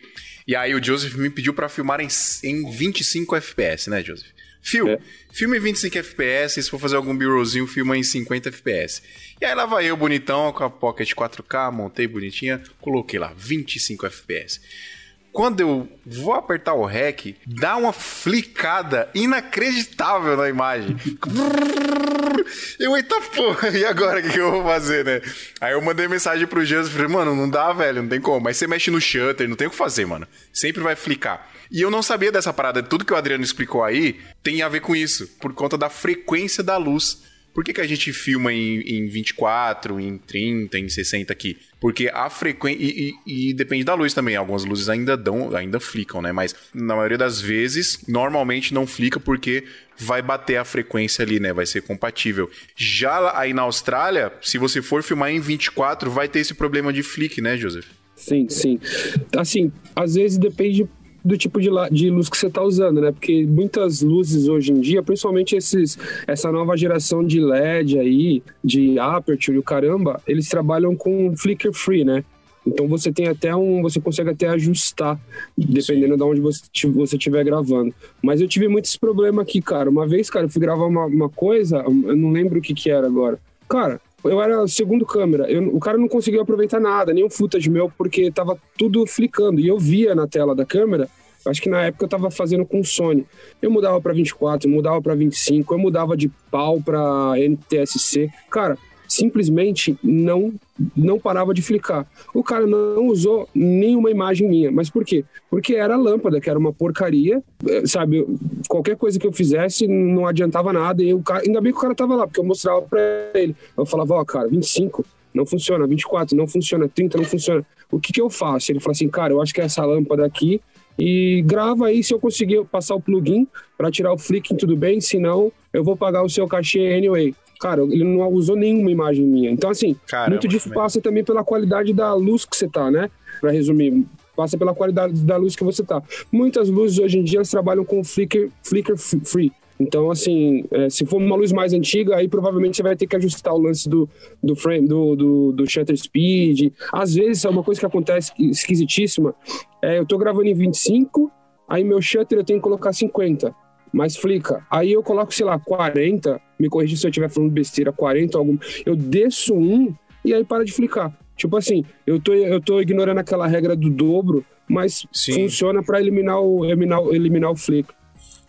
Speaker 1: E aí o Joseph me pediu pra filmar em, em 25 FPS, né, Joseph? Phil,
Speaker 5: É.
Speaker 1: filma em 25 FPS, se for fazer algum b-rollzinho, filma em 50 FPS. E aí lá vai eu, bonitão, com a Pocket 4K, montei bonitinha, coloquei lá, 25 FPS. Quando eu vou apertar o REC, dá uma flicada inacreditável na imagem. Eu, eita porra, e agora o que, que eu vou fazer, né? Aí eu mandei mensagem pro Joseph e falei, mano, não dá, velho, não tem como. Mas você mexe no shutter, não tem o que fazer, mano. Sempre vai flicar. E eu não sabia dessa parada. Tudo que o Adriano explicou aí tem a ver com isso, por conta da frequência da luz. Por que, que a gente filma em, em 24, em 30, em 60 aqui? Porque a frequência. E, e- e depende da luz também. Algumas luzes ainda dão, ainda flicam, né? Mas na maioria das vezes, normalmente não flica porque vai bater a frequência ali, né? Vai ser compatível. Já aí na Austrália, se você for filmar em 24, vai ter esse problema de flick, né, Joseph?
Speaker 5: Sim, sim. Assim, às vezes depende do tipo de, de luz que você está usando, né? Porque muitas luzes hoje em dia, principalmente esses, essa nova geração de LED aí, de aperture o caramba, eles trabalham com flicker free, né? Então você tem até um, você consegue até ajustar, dependendo de onde você você estiver gravando. Mas eu tive muito esse problema aqui, cara. Uma vez, cara, eu fui gravar uma, uma coisa, eu não lembro o que que era agora. Cara, eu era segundo câmera. Eu- o cara não conseguiu aproveitar nada, nem um footage meu, porque tava tudo flicando. E eu via na tela da câmera, acho que na época eu tava fazendo com Sony. Eu mudava pra 24, eu mudava pra 25, eu mudava de pau pra NTSC. Cara, simplesmente não não parava de flicar. O cara não usou nenhuma imagem minha. Mas por quê? Porque era lâmpada, que era uma porcaria, eh, sabe? Qualquer coisa que eu fizesse não adiantava nada. E o cara, ainda bem que o cara tava lá, porque eu mostrava pra ele. Eu falava, ó, cara, 25 não funciona, 24 não funciona, 30 não funciona. O que que eu faço? Ele falou assim, cara, eu acho que é essa lâmpada aqui e grava aí se eu conseguir passar o plugin para tirar o flicking, tudo bem, senão eu vou pagar o seu cachê anyway. Cara, ele não usou nenhuma imagem minha. Então, assim,
Speaker 1: Caramba,
Speaker 5: muito disso
Speaker 1: também.
Speaker 5: passa também pela qualidade da luz que você tá, né? Pra resumir, passa pela qualidade da luz que você tá. Muitas luzes hoje em dia elas trabalham com flicker, flicker free. Então, assim, é, se for uma luz mais antiga, aí provavelmente você vai ter que ajustar o lance do, do frame, do, do, do shutter speed. Às vezes, é uma coisa que acontece esquisitíssima. É, eu tô gravando em 25, aí meu shutter eu tenho que colocar 50 mas flica. Aí eu coloco, sei lá, 40, me corrija se eu estiver falando besteira, 40 algum. Eu desço um e aí para de flicar. Tipo assim, eu tô, eu tô ignorando aquela regra do dobro, mas
Speaker 1: Sim.
Speaker 5: funciona para eliminar o, eliminar, eliminar o flick.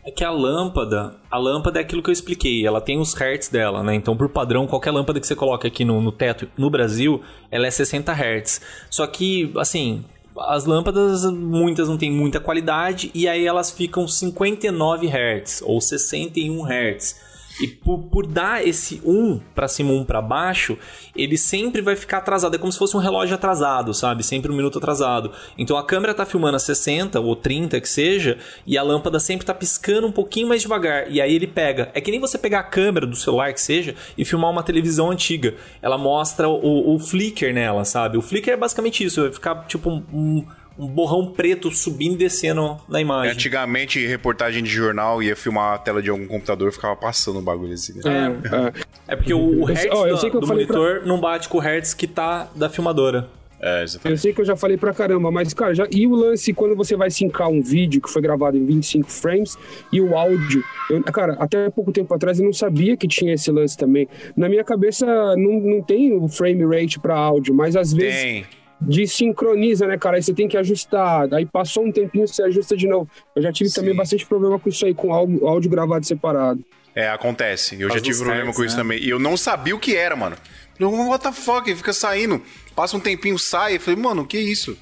Speaker 2: É que a lâmpada, a lâmpada é aquilo que eu expliquei, ela tem os hertz dela, né? Então, por padrão, qualquer lâmpada que você coloca aqui no, no teto no Brasil, ela é 60 hertz. Só que, assim, as lâmpadas, muitas não têm muita qualidade e aí elas ficam 59 hertz ou 61 hertz. E por, por dar esse 1 pra cima, 1 pra baixo, ele sempre vai ficar atrasado. É como se fosse um relógio atrasado, sabe? Sempre um minuto atrasado. Então a câmera tá filmando a 60 ou 30 que seja, e a lâmpada sempre tá piscando um pouquinho mais devagar. E aí ele pega. É que nem você pegar a câmera do celular que seja e filmar uma televisão antiga. Ela mostra o, o flicker nela, sabe? O flicker é basicamente isso. Vai ficar tipo um, um, um borrão preto subindo e descendo na imagem.
Speaker 1: Antigamente, reportagem de jornal ia filmar a tela de algum computador e ficava passando um bagulho assim, né?
Speaker 5: É, é.
Speaker 2: É porque o, o hertz
Speaker 5: eu
Speaker 2: do,
Speaker 5: que eu
Speaker 2: do
Speaker 5: pra-
Speaker 2: monitor não bate com o hertz que tá da filmadora.
Speaker 1: É,
Speaker 5: Eu sei que eu já falei pra caramba, mas, cara, já, e o lance quando você vai sincar um vídeo que foi gravado em 25 frames e o áudio? Eu, cara, até pouco tempo atrás eu não sabia que tinha esse lance também. Na minha cabeça não, não tem o frame rate pra áudio, mas às vezes
Speaker 1: Tem.
Speaker 5: Desincroniza, né, cara? Aí você tem que ajustar. Aí passou um tempinho, você ajusta de novo. Eu já tive
Speaker 1: Sim.
Speaker 5: também bastante problema com isso aí, com áudio, áudio gravado separado.
Speaker 1: É, acontece. Eu já tive problema
Speaker 2: hertz,
Speaker 1: com isso
Speaker 2: né?
Speaker 1: também. E eu não sabia o que era, mano. Eu falei, what the fuck? Ele fica saindo. Passa um tempinho, sai. Eu falei, mano, que isso?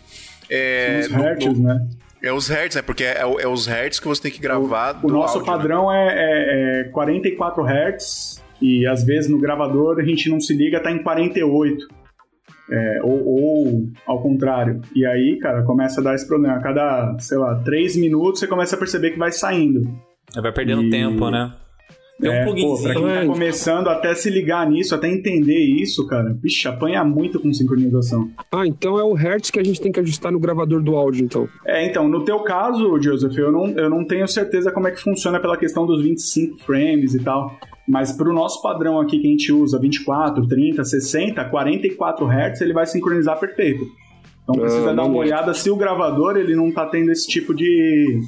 Speaker 1: É,
Speaker 3: Os
Speaker 1: no-
Speaker 3: hertz,
Speaker 1: no-
Speaker 3: né?
Speaker 1: é os hertz, é porque é, o- é os hertz que você tem que gravar
Speaker 3: O
Speaker 1: do
Speaker 3: nosso
Speaker 1: áudio, né?
Speaker 3: padrão é, é- é 44 Hz e às vezes no gravador a gente não se liga, tá em 48. É, ou, ou, ao contrário. E aí, cara, começa a dar esse problema. A cada, sei lá, três minutos você começa a perceber que vai saindo.
Speaker 2: Vai perdendo
Speaker 3: E-
Speaker 2: tempo, né? Tem um
Speaker 3: É, pô, pra quem tá começando até se ligar nisso, até entender isso, cara, vixe, apanha muito com sincronização.
Speaker 5: Ah, então é o hertz que a gente tem que ajustar no gravador do áudio, então.
Speaker 3: É, então, no teu caso, Joseph, eu não, eu não tenho certeza como é que funciona pela questão dos 25 frames e tal. Mas pro nosso padrão aqui que a gente usa, 24, 30, 60, 44 Hz, ele vai sincronizar perfeito. Então precisa
Speaker 5: Ah,
Speaker 3: dar uma olhada se o gravador ele não tá tendo esse tipo de.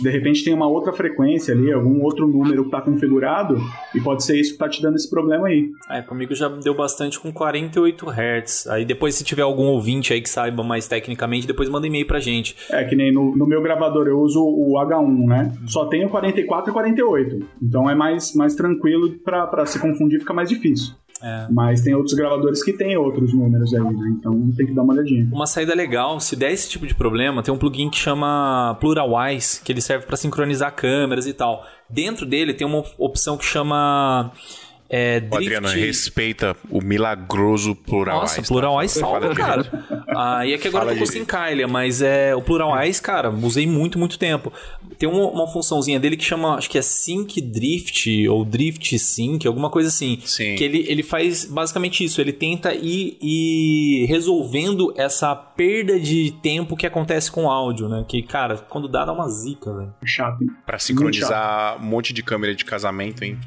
Speaker 3: De repente tem uma outra frequência ali, algum outro número que tá configurado, e pode ser isso que tá te dando esse problema aí.
Speaker 2: É, comigo já deu bastante com 48 Hz. Aí depois, se tiver algum ouvinte aí que saiba mais tecnicamente, depois manda e-mail pra gente.
Speaker 3: É que nem no, no meu gravador eu uso o H1, né? Só tenho 44 e 48. Então é mais, mais tranquilo pra se confundir, fica mais difícil.
Speaker 2: É.
Speaker 3: Mas tem outros gravadores que tem outros números aí, né? Então tem que dar uma olhadinha.
Speaker 2: Uma saída legal, se der esse tipo de problema, tem um plugin que chama Pluralwise, que ele serve para sincronizar câmeras e tal. Dentro dele tem uma opção que chama é,
Speaker 1: Ô, Adriano, respeita o milagroso plural.
Speaker 2: Nossa, Pluralwise salva, cara. Ah, e aqui agora
Speaker 1: Fala
Speaker 2: eu tô com. Syncailia, mas é, o Pluralwise, cara, usei muito, muito tempo. Tem uma, uma funçãozinha dele que chama, acho que é Sync Drift, ou Drift Sync, alguma coisa assim.
Speaker 1: Sim.
Speaker 2: Que ele, ele faz basicamente isso, ele tenta ir, ir resolvendo essa perda de tempo que acontece com o áudio, né? Que, cara, quando dá, dá uma zica, velho.
Speaker 3: Chato, hein?
Speaker 1: Pra sincronizar um monte de câmera de casamento, hein?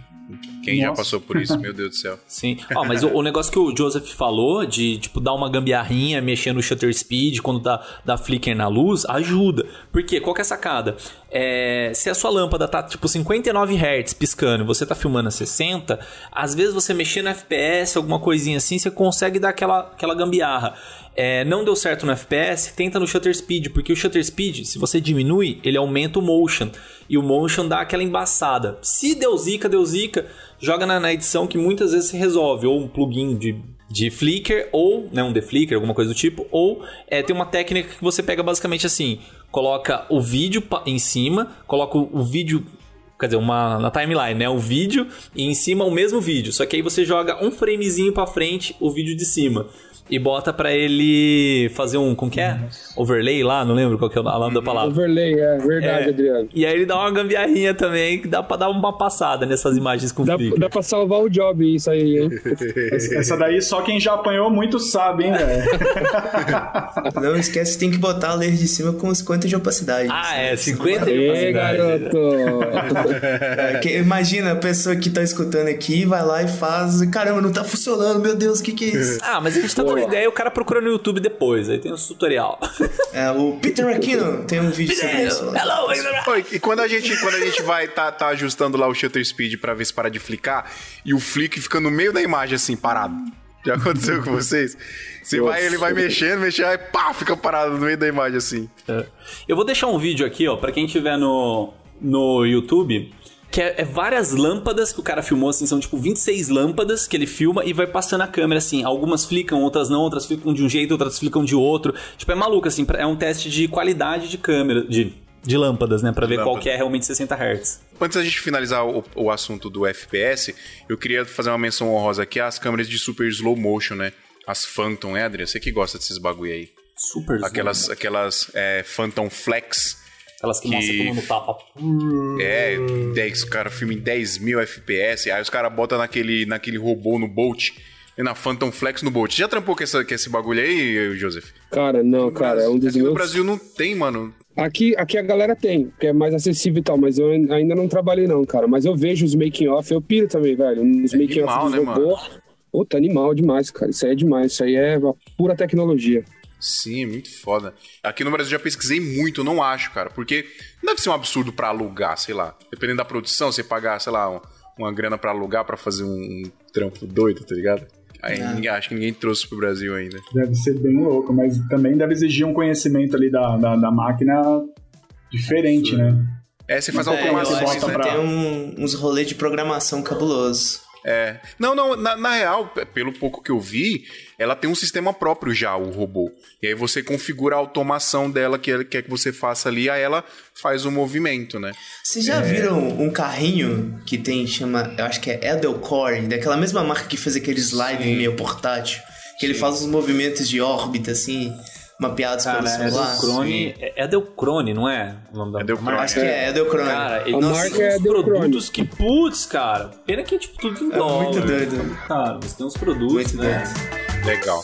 Speaker 1: Quem já
Speaker 3: Nossa.
Speaker 1: passou por isso, meu Deus do céu.
Speaker 2: Sim. Ó, mas o, o negócio que o Joseph falou de, tipo, dar uma gambiarrinha, mexer no shutter speed quando dá, dá flicker na luz, ajuda. Por quê? Qual que é a sacada? É, se a sua lâmpada tá, tipo, 59 Hz piscando e você tá filmando a 60, às vezes você mexer no FPS, alguma coisinha assim, você consegue dar aquela, aquela gambiarra. É, não deu certo no FPS, tenta no shutter speed, porque o shutter speed, se você diminui, ele aumenta o motion. E o motion dá aquela embaçada. Se deu zica, deu zica, joga na, na edição que muitas vezes se resolve. Ou um plugin de, de Flickr, ou né, um deflicker, alguma coisa do tipo. Ou é, tem uma técnica que você pega basicamente assim: coloca o vídeo em cima, coloca o, vídeo. Quer dizer, uma, na timeline, né? O vídeo e em cima o mesmo vídeo. Só que aí você joga um framezinho pra frente, o vídeo de cima. E bota pra ele fazer um. Como que é? Overlay lá, não lembro qual que é o nome da palavra.
Speaker 5: Overlay, é verdade,
Speaker 2: É.
Speaker 5: Adriano.
Speaker 2: E aí ele dá uma gambiarrinha também, que dá pra dar uma passada nessas imagens com
Speaker 5: Dá,
Speaker 2: flicker.
Speaker 5: dá pra salvar o job isso aí, hein?
Speaker 3: Essa daí só quem já apanhou muito sabe, hein, velho?
Speaker 4: Não esquece, tem que botar a layer de cima com 50 de opacidade.
Speaker 2: Ah, é, 50 de
Speaker 5: Ei,
Speaker 2: opacidade.
Speaker 5: garoto!
Speaker 4: É, que- imagina a pessoa que tá escutando aqui, vai lá e faz. Caramba, não tá funcionando, meu Deus, o que que é isso?
Speaker 2: Ah, mas a gente tá dando ideia o cara procura no YouTube depois, aí tem os tutorial.
Speaker 4: É, o Peter Aquino tem um vídeo sobre isso.
Speaker 2: Hello,
Speaker 1: Oi, e quando a gente, quando a gente vai tá, tá ajustando lá o shutter speed pra ver se para de flicar e o flick fica no meio da imagem assim, parado. Já aconteceu com vocês? Você vai, ele vai mexendo, mexendo, aí pá, fica parado no meio da imagem assim.
Speaker 2: Eu vou deixar um vídeo aqui, ó, pra quem tiver no, no YouTube, que é, é várias lâmpadas que o cara filmou, assim, são tipo 26 lâmpadas que ele filma e vai passando a câmera, assim. Algumas flicam, outras não, outras ficam de um jeito, outras flicam de outro. Tipo, é maluco, assim, é um teste de qualidade de câmera, de, de lâmpadas, né, pra ver qual
Speaker 1: lâmpada.
Speaker 2: que é realmente 60 Hz.
Speaker 1: Antes da gente finalizar o, o assunto do FPS, eu queria fazer uma menção honrosa aqui às câmeras de super slow motion, né? As Phantom, né, Adriano? Você que gosta desses bagulho aí.
Speaker 2: Super
Speaker 1: Aquelas,
Speaker 2: né?
Speaker 1: aquelas é, Phantom Flex.
Speaker 2: Aquelas que,
Speaker 1: que-
Speaker 2: mostram tomando tapa.
Speaker 1: É, 10, o cara filma em 10 mil FPS, aí os caras botam naquele, naquele robô no Bolt, e na Phantom Flex no Bolt. Já trampou com, essa, com esse bagulho aí, Joseph?
Speaker 5: Cara, não, cara, é um dos
Speaker 1: Aqui no
Speaker 5: meus.
Speaker 1: Brasil não tem, mano.
Speaker 5: Aqui, aqui a galera tem, que é mais acessível e tal, mas eu ai- ainda não trabalhei não, cara. Mas eu vejo os making off, eu piro também, velho. Nos making
Speaker 1: animal,
Speaker 5: off dos
Speaker 1: né,
Speaker 5: robô. Puta, animal demais, cara. Isso aí é demais, isso aí é pura tecnologia.
Speaker 1: Sim, muito foda. Aqui no Brasil já pesquisei muito, não acho, cara, porque não deve ser um absurdo pra alugar, sei lá. Dependendo da produção, você pagar, sei lá, um- uma grana pra alugar pra fazer um trampo doido, tá ligado? Aí ninguém- acho que ninguém trouxe pro Brasil ainda.
Speaker 3: Deve ser bem louco, mas também deve exigir um conhecimento ali da, da, da máquina diferente, né?
Speaker 1: É, você faz
Speaker 4: É,
Speaker 1: né?
Speaker 3: pra-
Speaker 4: tem um- uns rolês de programação cabulosos.
Speaker 1: É. Não, não, na, na real, pelo pouco que eu vi, ela tem um sistema próprio já, o robô. E aí você configura a automação dela que ela quer que você faça ali, aí ela faz o movimento, né?
Speaker 4: Vocês já viram um carrinho que tem, chama, eu acho que é Edelcore, daquela mesma marca que fez aquele slide meio portátil, Que ele faz os movimentos de órbita, assim, mapeados
Speaker 2: Cara,
Speaker 4: pelo
Speaker 2: é
Speaker 4: celular.
Speaker 2: Edelcrone, é Edelcrone, não é? O nome da
Speaker 1: Edelcrone.
Speaker 2: marca?
Speaker 4: Acho que é Edelcrone.
Speaker 2: Cara, ele
Speaker 5: A
Speaker 2: tem
Speaker 5: marca
Speaker 2: uns
Speaker 5: é
Speaker 2: produtos que, putz, cara, pena que é tipo tudo em
Speaker 4: É
Speaker 2: dólar.
Speaker 4: muito doido.
Speaker 2: Cara, você tem uns produtos,
Speaker 4: Muito
Speaker 2: né?
Speaker 1: Legal.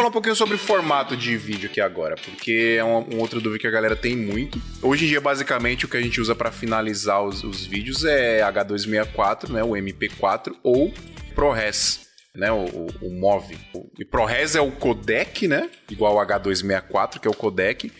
Speaker 1: falar um pouquinho sobre formato de vídeo aqui agora, porque é um, um dúvida que a galera tem muito. Hoje em dia, basicamente, o que a gente usa para finalizar os, os vídeos é H264, né, o MP4 ou ProRes, né, o, o, o MOV. E ProRes é o codec, né, igual o H264, que é o codec.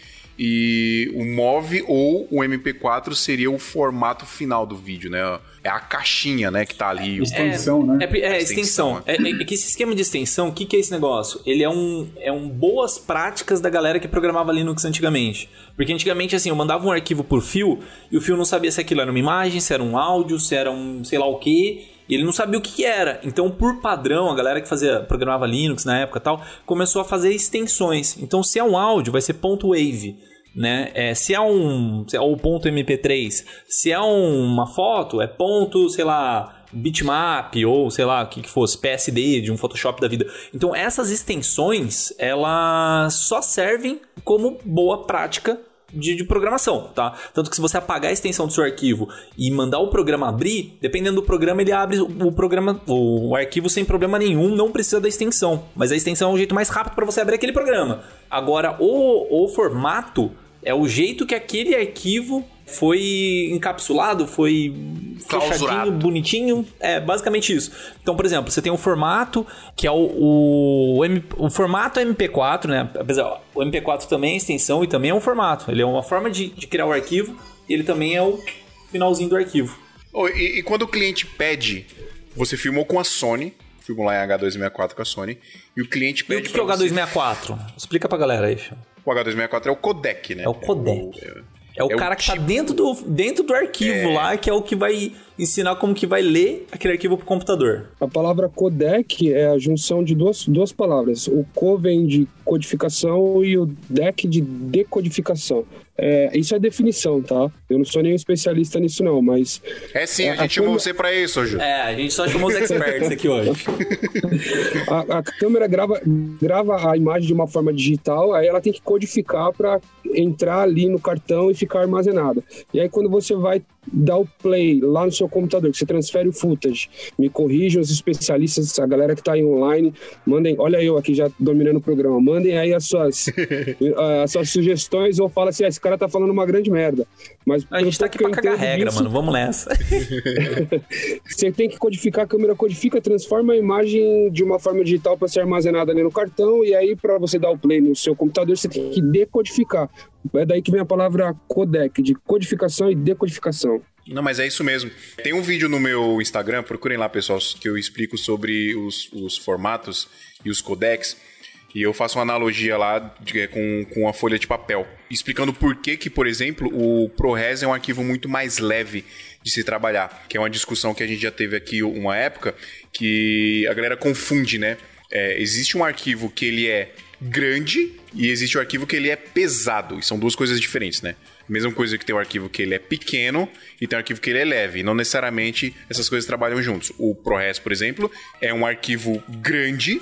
Speaker 1: E o MOV ou o MP4 seria o formato final do vídeo, né? É a caixinha, né, que tá ali. o-
Speaker 3: Extensão, né?
Speaker 2: É, é,
Speaker 1: Extensão,
Speaker 2: extensão. É, é que esse esquema de extensão, o que, que é esse negócio? Ele é um, é um boas práticas da galera que programava Linux antigamente. Porque antigamente, assim, eu mandava um arquivo por fio e o fio não sabia se aquilo era uma imagem, se era um áudio, se era um sei lá o que. E ele não sabia o que, que era. Então, por padrão, a galera que fazia programava Linux na época e tal, começou a fazer extensões. Então, se é um áudio, vai ser ponto .wave né? É, se é um, se é o ponto MP3, se é uma foto, é ponto, sei lá, bitmap ou sei lá o que, que fosse, PSD de um Photoshop da vida. Então essas extensões elas só servem como boa prática de, de, programação, tá? Tanto que se você apagar a extensão do seu arquivo e mandar o programa abrir, dependendo do programa, ele abre o programa, o, o arquivo sem problema nenhum, não precisa da extensão. Mas a extensão é o jeito mais rápido para você abrir aquele programa. Agora, o, o formato é o jeito que aquele arquivo foi encapsulado, foi fechadinho, bonitinho. É basicamente isso. Então, por exemplo, você tem um formato que é o, o, M, o formato MP4, né? Apesar, o MP4 também é extensão e também é um formato. Ele é uma forma de, de criar o arquivo e ele também é o finalzinho do arquivo.
Speaker 1: Oh, e, e, quando o cliente pede, você filmou com a Sony, filmou lá em H264 com a Sony, e o cliente pede.
Speaker 2: E o que é o H264? Você... Explica pra galera aí, Phil.
Speaker 1: O H264 é o codec, né?
Speaker 2: É o codec. É, é o é cara o que tipo... tá dentro do, dentro do arquivo é... lá, que é o que vai ensinar como que vai ler aquele arquivo pro computador.
Speaker 5: A palavra codec é a junção de duas, duas palavras. O co vem de codificação e o deck de decodificação. É, isso é definição, tá? Eu não sou nenhum especialista nisso, não, mas.
Speaker 1: É sim, a, a gente chamou câmera... você pra isso, Ju.
Speaker 2: É, a gente só chamou os experts aqui hoje.
Speaker 5: a, a, câmera grava, grava a imagem de uma forma digital, aí ela tem que codificar para entrar ali no cartão e ficar armazenada. E aí, quando você vai dar o play lá no seu computador, que você transfere o footage, me corrijam os especialistas, a galera que tá aí online, mandem, olha eu aqui já dominando o programa, mandem aí as suas, as suas sugestões ou fala assim, ah, esse cara tá falando uma grande merda. Mas
Speaker 2: a gente tá aqui pra cagar regra, disso, mano, vamos nessa.
Speaker 5: você tem que codificar, a câmera codifica, transforma a imagem de uma forma digital para ser armazenada ali no cartão e aí para você dar o play no seu computador, você tem que decodificar. É daí que vem a palavra codec, de codificação e decodificação.
Speaker 1: Não, mas é isso mesmo. Tem um vídeo no meu Instagram, procurem lá, pessoal, que eu explico sobre os, os formatos e os codecs. E eu faço uma analogia lá de, com, com a folha de papel, explicando por que, que, por exemplo, o ProRes é um arquivo muito mais leve de se trabalhar. Que é uma discussão que a gente já teve aqui uma época, que a galera confunde, né? É, existe um arquivo que ele é grande e existe o arquivo que ele é pesado. E são duas coisas diferentes, né? Mesma coisa que tem o arquivo que ele é pequeno e tem o arquivo que ele é leve. Não necessariamente essas coisas trabalham juntos. O ProRes, por exemplo, é um arquivo grande,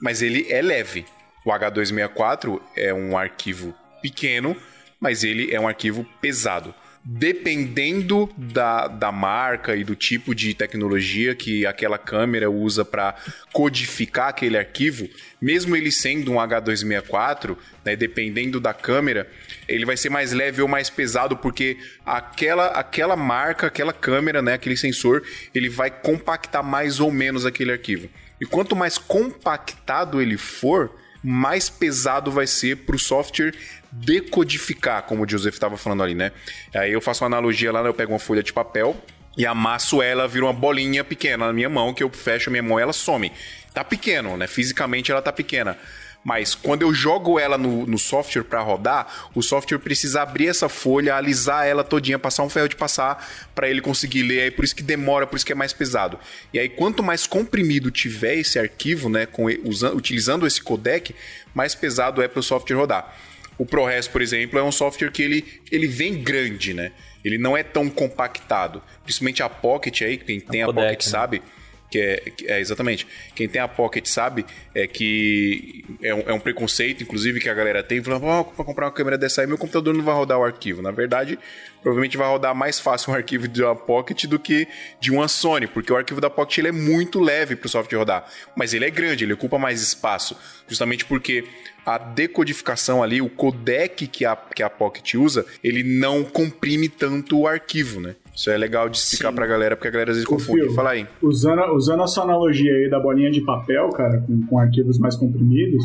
Speaker 1: mas ele é leve. O H264 é um arquivo pequeno, mas ele é um arquivo pesado. Dependendo da, da marca e do tipo de tecnologia que aquela câmera usa para codificar aquele arquivo, mesmo ele sendo um H264, né, dependendo da câmera, ele vai ser mais leve ou mais pesado porque aquela, aquela marca, aquela câmera, né, aquele sensor, ele vai compactar mais ou menos aquele arquivo. E quanto mais compactado ele for, mais pesado vai ser para o software decodificar, como o Joseph estava falando ali, né? Aí eu faço uma analogia lá, né? eu pego uma folha de papel e amasso ela, vira uma bolinha pequena na minha mão, que eu fecho a minha mão ela some. Tá pequeno, né? Fisicamente ela tá pequena. Mas quando eu jogo ela no, no software para rodar, o software precisa abrir essa folha, alisar ela todinha, passar um ferro de passar para ele conseguir ler. Aí por isso que demora, por isso que é mais pesado. E aí quanto mais comprimido tiver esse arquivo, né, com, usando, utilizando esse codec, mais pesado é para o software rodar. O ProRes, por exemplo, é um software que ele, ele vem grande, né? Ele não é tão compactado. Principalmente a Pocket aí, quem tem a, a Pocket né? sabe que é, é, exatamente. Quem tem a Pocket sabe é que é um, é um preconceito, inclusive, que a galera tem, falando, oh, para comprar uma câmera dessa aí, meu computador não vai rodar o arquivo. Na verdade, provavelmente vai rodar mais fácil um arquivo de uma Pocket do que de uma Sony, porque o arquivo da Pocket ele é muito leve para o software rodar, mas ele é grande, ele ocupa mais espaço, justamente porque a decodificação ali, o codec que a, que a Pocket usa, ele não comprime tanto o arquivo, né? Isso é legal de explicar Sim. pra galera, porque a galera às vezes confunde. Fala aí.
Speaker 3: Usando, usando a sua analogia aí da bolinha de papel, cara, com, com arquivos mais comprimidos,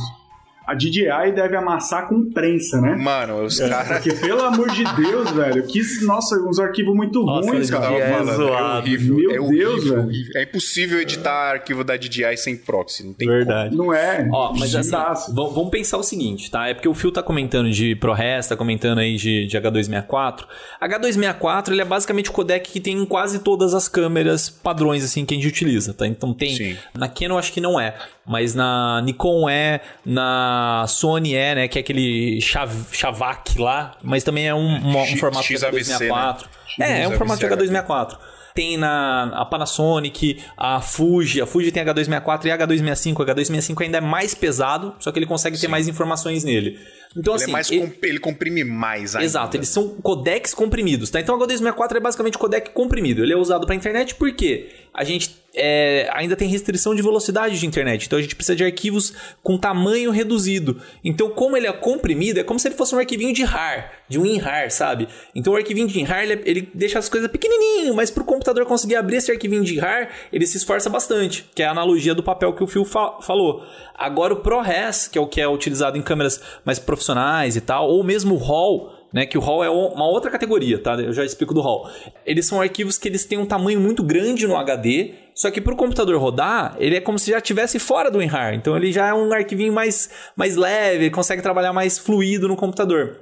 Speaker 3: a DJI deve amassar com prensa, né?
Speaker 1: Mano, os é, caras.
Speaker 3: Porque, pelo amor de Deus, velho, que, nossa, uns arquivos muito nossa, ruins, cara.
Speaker 1: É, é horrível. Meu é Deus, horrível, velho. Horrível. É impossível editar arquivo da DJI sem proxy. Não tem
Speaker 3: Verdade. Como. Não é.
Speaker 2: Ó, mas assim, vamos pensar o seguinte, tá? É porque o Phil tá comentando de ProRes, tá comentando aí de, de H264. H264, ele é basicamente o codec que tem em quase todas as câmeras padrões, assim, que a gente utiliza, tá? Então tem. Sim. Na Canon, acho que não é. Mas na Nikon é, na Sony é, né? Que é aquele Chavak lá, mas também é um, um, um formato
Speaker 1: XAVC, de H264.
Speaker 2: Né? É, é um formato de H264 tem na a Panasonic, a Fuji. A Fuji tem H264 e H265. O H265 ainda é mais pesado, só que ele consegue Sim. ter mais informações nele. Então,
Speaker 1: ele é
Speaker 2: assim.
Speaker 1: É mais ele... ele comprime mais ainda.
Speaker 2: Exato, eles são codecs comprimidos, tá? Então o H264 é basicamente codec comprimido. Ele é usado para internet porque a gente é, ainda tem restrição de velocidade de internet. Então a gente precisa de arquivos com tamanho reduzido. Então, como ele é comprimido, é como se ele fosse um arquivinho de RAR, de um WinRAR, sabe? Então o arquivinho de WinRAR ele, ele deixa as coisas pequenininho, mas para o computador conseguir abrir esse arquivinho de RAR, ele se esforça bastante, que é a analogia do papel que o Phil fa falou. Agora o ProRes, que é o que é utilizado em câmeras mais profissionais e tal, ou mesmo o RAW, né? Que o RAW é uma outra categoria, tá? Eu já explico do RAW. Eles são arquivos que eles têm um tamanho muito grande no HD, só que para o computador rodar, ele é como se já estivesse fora do WinRAR. Então ele já é um arquivinho mais, mais leve, consegue trabalhar mais fluido no computador.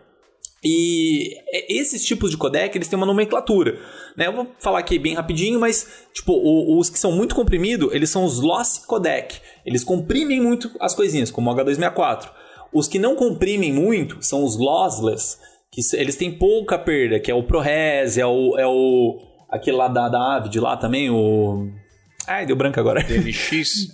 Speaker 2: E esses tipos de codec, eles têm uma nomenclatura, né? Eu vou falar aqui bem rapidinho, mas tipo, os que são muito comprimidos, eles são os loss codec. Eles comprimem muito as coisinhas, como o H264. Os que não comprimem muito são os lossless, que eles têm pouca perda, que é o ProRes, é o é o aquele lá da da Avid lá também, o Ai, deu branco agora.
Speaker 1: DNX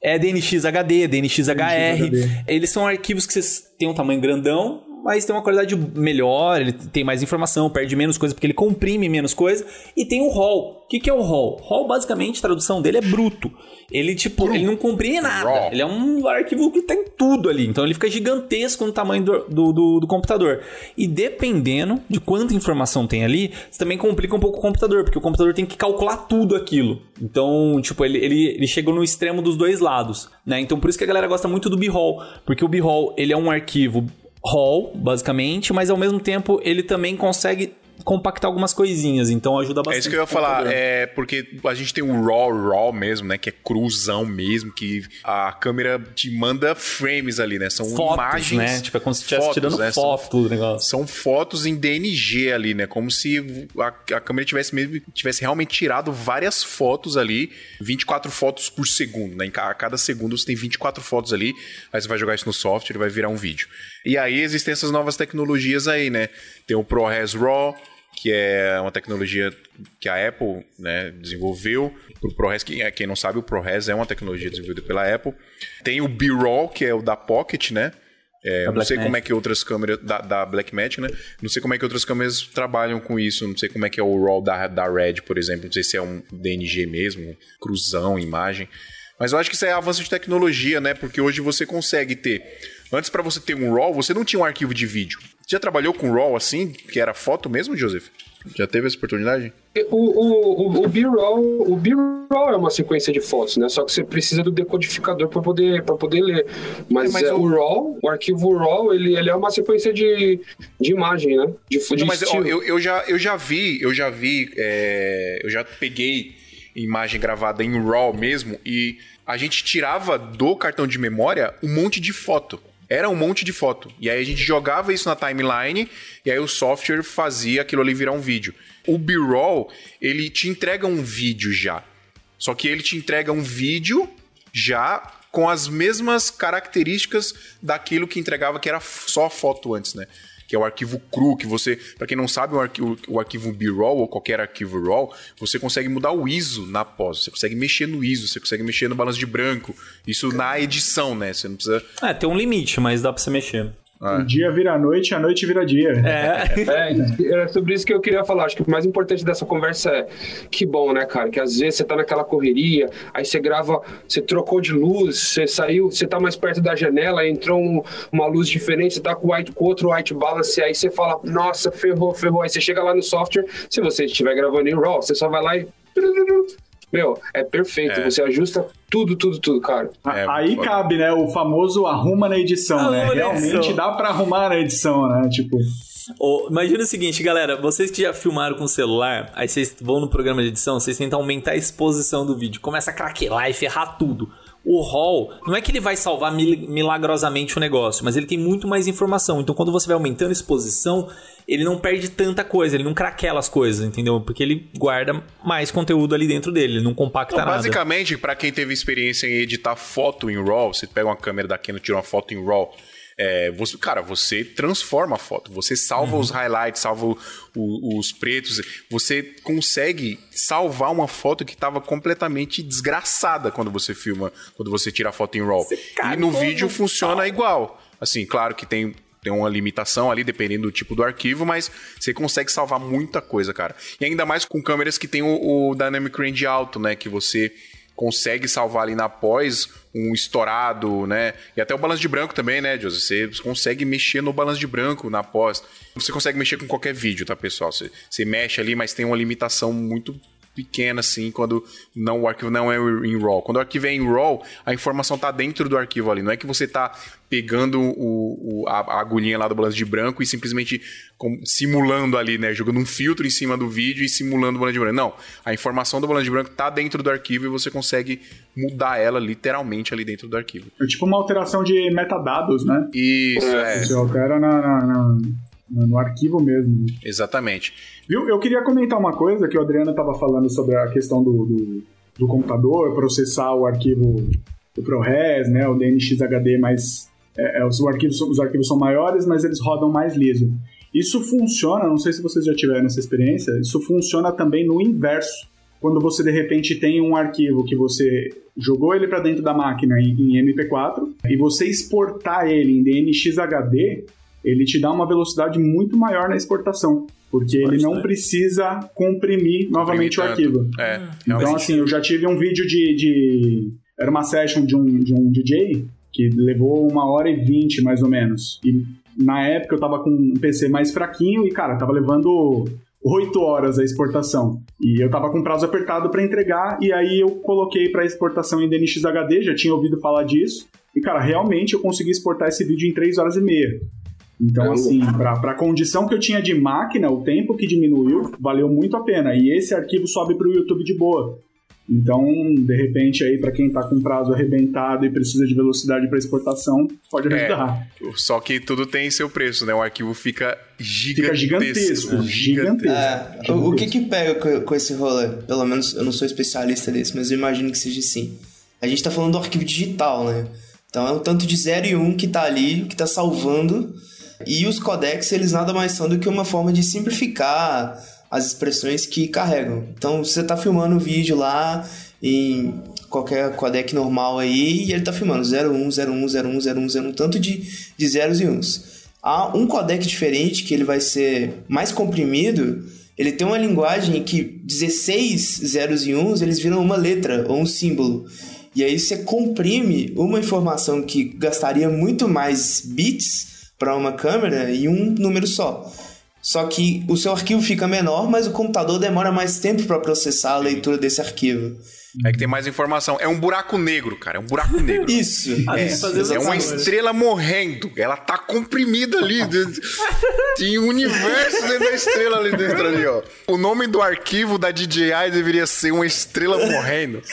Speaker 2: É DNX HD, DNX HR. Eles são arquivos que têm um tamanho grandão, mas tem uma qualidade melhor, ele tem mais informação, perde menos coisa porque ele comprime menos coisa. E tem o RAW. O que, que é o RAW? RAW, basicamente, a tradução dele é bruto. Ele, tipo, ele não comprime nada. Raw. Ele é um arquivo que tem tudo ali. Então ele fica gigantesco no tamanho do, do, do, do, computador. E dependendo de quanta informação tem ali, você também complica um pouco o computador, porque o computador tem que calcular tudo aquilo. Então, tipo, ele, ele, ele chegou no extremo dos dois lados. Né? Então por isso que a galera gosta muito do B-Roll. Porque o B-Roll, ele é um arquivo hall, basicamente, mas ao mesmo tempo ele também consegue compactar algumas coisinhas, então ajuda bastante.
Speaker 1: É isso que eu ia falar, é porque a gente tem o RAW, RAW mesmo, né, que é cruzão mesmo, que a câmera te manda frames ali, né, são
Speaker 2: fotos,
Speaker 1: imagens,
Speaker 2: né, tipo é como se estivesse tirando né? foto do negócio.
Speaker 1: São fotos em DNG ali, né, como se a, a câmera tivesse mesmo tivesse realmente tirado várias fotos ali, 24 fotos por segundo, né, a cada segundo você tem 24 fotos ali, aí você vai jogar isso no software e vai virar um vídeo. E aí existem essas novas tecnologias aí, né, tem o ProRes RAW, que é uma tecnologia que a Apple né, desenvolveu. O ProRes, quem, quem não sabe, o ProRes é uma tecnologia desenvolvida pela Apple. Tem o B-Roll, que é o da Pocket, né? É, não sei
Speaker 2: Blackmagic.
Speaker 1: como é que outras câmeras da, da Blackmagic, né? Não sei como é que outras câmeras trabalham com isso. Não sei como é que é o RAW da, da Red, por exemplo. Não sei se é um DNG mesmo, cruzão, imagem. Mas eu acho que isso é avanço de tecnologia, né? Porque hoje você consegue ter. Antes, pra você ter um RAW, você não tinha um arquivo de vídeo. Você já trabalhou com RAW assim, que era foto mesmo, Joseph? Já teve essa oportunidade?
Speaker 5: O, o, o, B-roll, o B-roll é uma sequência de fotos, né? Só que você precisa do decodificador para poder para poder ler. Mas,
Speaker 1: É, mas
Speaker 5: é,
Speaker 1: o-
Speaker 5: o RAW, o arquivo RAW, ele, ele é uma sequência de, de imagem, né? De, de
Speaker 1: Não, mas
Speaker 5: estilo.
Speaker 1: eu, eu, já, eu já vi, eu já vi, é, eu já peguei imagem gravada em RAW mesmo e a gente tirava do cartão de memória um monte de foto. Era um monte de foto. E aí a gente jogava isso na timeline e aí o software fazia aquilo ali virar um vídeo. O B-roll, ele te entrega um vídeo já. Só que ele te entrega um vídeo já com as mesmas características daquilo que entregava que era só foto antes, né? Que é o arquivo cru, que você, Pra quem não sabe, o arquivo, o arquivo B-roll ou qualquer arquivo RAW, você consegue mudar o ISO na pós, você consegue mexer no ISO, você consegue mexer no balanço de branco. Isso na edição, né? Você não precisa
Speaker 2: É, tem um limite, mas dá pra você mexer.
Speaker 3: O dia vira noite, a noite vira dia.
Speaker 2: É.
Speaker 5: É, é sobre isso que eu queria falar. Acho que o mais importante dessa conversa é que bom, né, cara? Que às vezes você tá naquela correria, aí você grava, você trocou de luz, você saiu, você tá mais perto da janela, entrou um- uma luz diferente, você tá com, white, com outro white balance, aí você fala, nossa, ferrou, ferrou. Aí você chega lá no software, se você estiver gravando em RAW, você só vai lá e. Meu, é perfeito.
Speaker 1: É.
Speaker 5: Você ajusta tudo, tudo, tudo, cara.
Speaker 1: É,
Speaker 3: Aí
Speaker 1: foda.
Speaker 3: cabe, né? O famoso arruma na edição, né?
Speaker 2: Arruma na
Speaker 3: Realmente
Speaker 2: edição.
Speaker 3: dá pra arrumar na edição, né? Tipo,
Speaker 2: Ô, imagina o seguinte, galera, vocês que já filmaram com o celular, aí vocês vão no programa de edição, vocês tentam aumentar a exposição do vídeo, começa a craquelar e ferrar tudo. O RAW, não é que ele vai salvar mil- milagrosamente o negócio, mas ele tem muito mais informação. Então, quando você vai aumentando a exposição, ele não perde tanta coisa, ele não craquela as coisas, entendeu? Porque ele guarda mais conteúdo ali dentro dele, ele não compacta
Speaker 1: Então,
Speaker 2: nada.
Speaker 1: basicamente, pra quem teve experiência em editar foto em RAW, você pega uma câmera da Canon, tira uma foto em RAW, é, você, cara, você transforma a foto, você salva os highlights, salva o- o- os pretos, você consegue salvar uma foto que estava completamente desgraçada quando você filma, quando você tira a foto em RAW. E no vídeo funciona igual. Assim, claro que tem tem uma limitação ali, dependendo do tipo do arquivo, mas você consegue salvar muita coisa, cara. E ainda mais com câmeras que tem o, o Dynamic Range alto, né? Que você consegue salvar ali na pós um estourado, né? E até o balanço de branco também, né, José? Você consegue mexer no balanço de branco na pós. Você consegue mexer com qualquer vídeo, tá, pessoal? Você, você mexe ali, mas tem uma limitação muito pequena, assim, quando não, o arquivo não é em RAW. Quando o arquivo é em RAW, a informação tá dentro do arquivo ali. Não é que você tá pegando o, o- a, a agulhinha lá do balanço de branco e simplesmente simulando ali, né? Jogando um filtro em cima do vídeo e simulando o balanço de branco. Não. A informação do balanço de branco tá dentro do arquivo e você consegue mudar ela literalmente ali dentro do arquivo.
Speaker 3: é tipo uma alteração de metadados, né?
Speaker 1: Isso, é.
Speaker 3: Você altera na, na- na- no, arquivo mesmo.
Speaker 1: Exatamente.
Speaker 3: Viu? Eu queria comentar uma coisa que o Adriano estava falando sobre a questão do, do, do computador, processar o arquivo do ProRes, né, o DNxHD, mas é, é, os, arquivos, os arquivos são maiores, mas eles rodam mais liso. Isso funciona, não sei se vocês já tiveram essa experiência, isso funciona também no inverso. Quando você de repente tem um arquivo que você jogou ele para dentro da máquina em, em MP4 e você exportar ele em DNxHD, ele te dá uma velocidade muito maior na exportação, porque ele não
Speaker 2: Bastante.
Speaker 3: precisa comprimir novamente o
Speaker 1: tanto.
Speaker 3: arquivo.
Speaker 1: É,
Speaker 3: Então,
Speaker 1: realmente.
Speaker 3: assim, eu já tive um vídeo de. de- Era uma session de um, de um DJ que levou uma hora e vinte, mais ou menos. E na época eu tava com um PC mais fraquinho e, cara, tava levando oito horas a exportação. E eu tava com prazo apertado para entregar, e aí eu coloquei para exportação em DNxHD, já tinha ouvido falar disso. E, cara, realmente eu consegui exportar esse vídeo em três horas e meia. Então, assim, pra, pra condição que eu tinha de máquina, o tempo que diminuiu, valeu muito a pena. E esse arquivo sobe pro YouTube de boa. Então, de repente, aí, pra quem tá com prazo arrebentado e precisa de velocidade para exportação, pode
Speaker 1: É.
Speaker 3: ajudar.
Speaker 1: Só que tudo tem seu preço, né? O arquivo fica
Speaker 3: Fica
Speaker 1: gigantesco.
Speaker 3: gigantesco, gigantesco.
Speaker 4: É, o, o que que pega com, com esse rolê? Pelo menos eu não sou especialista desse, mas eu imagino que seja assim. A gente tá falando do arquivo digital, né? Então é um tanto de 0 e 1 um que tá ali, que tá salvando. E os codecs, eles nada mais são do que uma forma de simplificar as expressões que carregam. Então você tá filmando o vídeo lá em qualquer codec normal aí e ele tá filmando 01, 01, 01, 01, 01, tanto de, de zeros e uns. Há um codec diferente que ele vai ser mais comprimido, ele tem uma linguagem que 16 zeros e uns eles viram uma letra ou um símbolo. E aí você comprime uma informação que gastaria muito mais bits para uma câmera em um número só. Só que o seu arquivo fica menor, mas o computador demora mais tempo para processar a leitura desse arquivo.
Speaker 1: É que tem mais informação. É um buraco negro, cara. É um buraco negro.
Speaker 4: Isso.
Speaker 1: É,
Speaker 4: isso,
Speaker 1: é uma estrela morrendo. Ela tá comprimida ali. Tem um universo dentro da estrela ali dentro ali, ó. O nome do arquivo da DJI deveria ser uma estrela morrendo.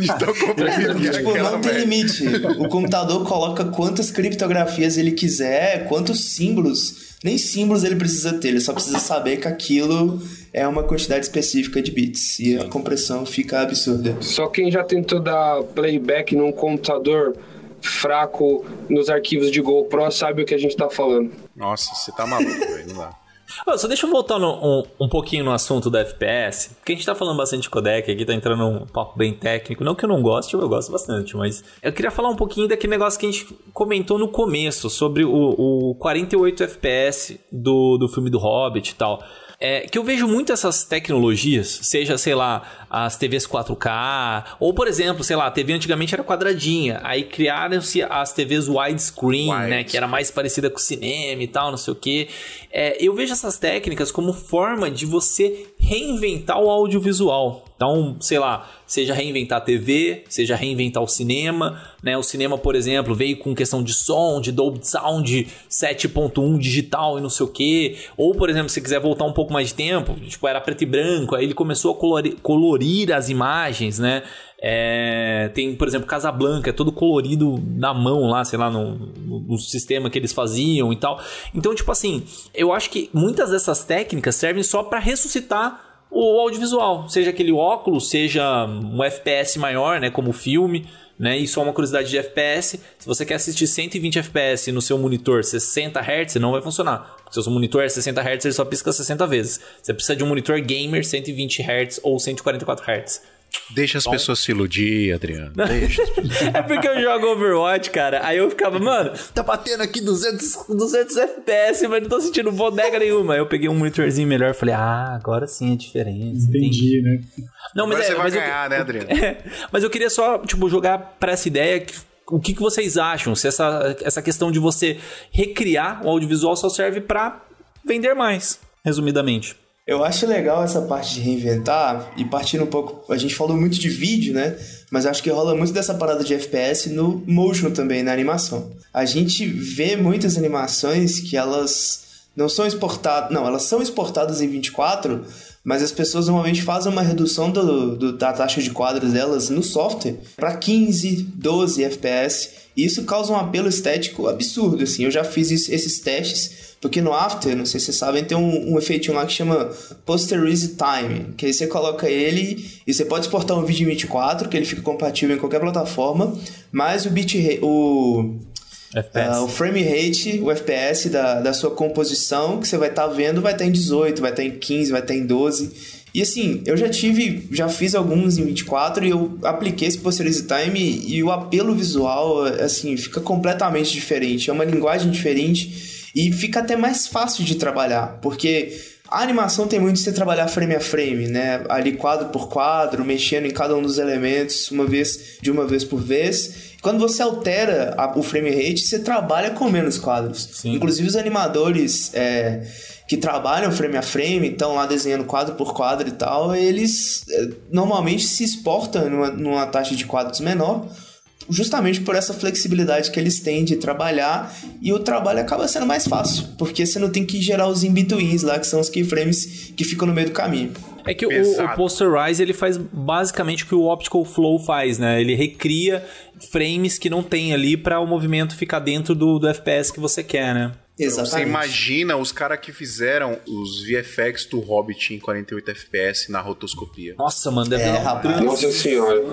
Speaker 1: Então comprimido.
Speaker 4: É, tipo, não tem limite. O computador coloca quantas criptografias ele quiser, quantos símbolos nem símbolos ele precisa ter, ele só precisa saber que aquilo é uma quantidade específica de bits e a compressão fica absurda.
Speaker 5: Só quem já tentou dar playback num computador fraco nos arquivos de GoPro sabe o que a gente tá falando.
Speaker 1: Nossa, você tá maluco, velho, não dá.
Speaker 2: Oh, só deixa eu voltar no, um, um pouquinho no assunto da FPS, porque a gente tá falando bastante de codec aqui, tá entrando um papo bem técnico. Não que eu não goste, eu gosto bastante, mas eu queria falar um pouquinho daquele negócio que a gente comentou no começo, sobre o, o 48 FPS do, do filme do Hobbit e tal. É, que eu vejo muito essas tecnologias, seja, sei lá, as TVs 4K, ou por exemplo, sei lá, a TV antigamente era quadradinha, aí criaram-se as TVs widescreen, Wide. né, que era mais parecida com o cinema e tal, não sei o que. É, eu vejo essas técnicas como forma de você reinventar o audiovisual. Então, sei lá, seja reinventar a TV, seja reinventar o cinema, né? O cinema, por exemplo, veio com questão de som, de Dolby Sound 7.1 digital e não sei o que. Ou, por exemplo, se quiser voltar um pouco mais de tempo, tipo, era preto e branco, aí ele começou a colorir, colorir as imagens, né? É, tem, por exemplo, Casablanca, é todo colorido na mão lá, sei lá, no, no, sistema que eles faziam e tal. Então, tipo assim, eu acho que muitas dessas técnicas servem só para ressuscitar o audiovisual, seja aquele óculos, seja um FPS maior, né, como filme, né? E só uma curiosidade de FPS, se você quer assistir 120 FPS no seu monitor 60 Hz, não vai funcionar. Seu monitor é 60 Hz, ele só pisca 60 vezes. Você precisa de um monitor gamer 120 Hz ou 144 Hz.
Speaker 1: Deixa as Bom. pessoas se iludir, Adriano. Deixa as pessoas...
Speaker 2: é porque eu jogo Overwatch, cara. Aí eu ficava, mano, tá batendo aqui 200, 200 FPS, mas não tô sentindo bodega nenhuma. Aí eu peguei um monitorzinho melhor e falei, ah, agora sim é diferença.
Speaker 3: Entendi, entendi. né?
Speaker 2: Não, mas
Speaker 1: Agora
Speaker 2: é,
Speaker 1: você vai
Speaker 2: mas
Speaker 1: ganhar,
Speaker 2: eu,
Speaker 1: né, Adriano?
Speaker 2: É, mas eu queria só, tipo, jogar pra essa ideia que o que, que vocês acham? Se essa, essa questão de você recriar o audiovisual só serve para vender mais, resumidamente.
Speaker 4: Eu acho legal essa parte de reinventar e partindo um pouco. A gente falou muito de vídeo, né? Mas acho que rola muito dessa parada de FPS no motion também, na animação. A gente vê muitas animações que elas não são exportadas. Não, elas são exportadas em 24, mas as pessoas normalmente fazem uma redução do, do da taxa de quadros delas no software para 15, 12 FPS. E isso causa um apelo estético absurdo, assim. Eu já fiz isso, esses testes porque no After, não sei se vocês sabem, tem um, um efeitinho lá que chama Posterize Time, que aí você coloca ele e você pode exportar um vídeo em 24, que ele fica compatível em qualquer plataforma, mas o bit o Uh, o frame rate, o FPS da, da sua composição que você vai estar tá vendo vai estar tá em 18, vai estar tá em 15, vai estar tá em 12. E assim, eu já tive, já fiz alguns em 24 e eu apliquei esse Posterize Time e o apelo visual, assim, fica completamente diferente. É uma linguagem diferente e fica até mais fácil de trabalhar, porque a animação tem muito de você trabalhar frame a frame, né? Ali quadro por quadro, mexendo em cada um dos elementos uma vez de uma vez por vez. Quando você altera a, o frame rate, você trabalha com menos quadros. Sim. Inclusive os animadores é, que trabalham frame a frame, estão lá desenhando quadro por quadro e tal, eles é, normalmente se exportam numa, numa taxa de quadros menor justamente por essa flexibilidade que eles têm de trabalhar e o trabalho acaba sendo mais fácil, porque você não tem que gerar os in-betweens lá, que são os keyframes que ficam no meio do caminho.
Speaker 2: É que o, o, Posterize ele faz basicamente o que o Optical Flow faz, né? Ele recria frames que não tem ali para o movimento ficar dentro do, do FPS que você quer, né?
Speaker 1: Exatamente. Você imagina os caras que fizeram os VFX do Hobbit em 48 FPS na rotoscopia.
Speaker 2: Nossa, mano, deve
Speaker 4: é,
Speaker 2: dar
Speaker 4: rapaz.
Speaker 5: Nossa senhora.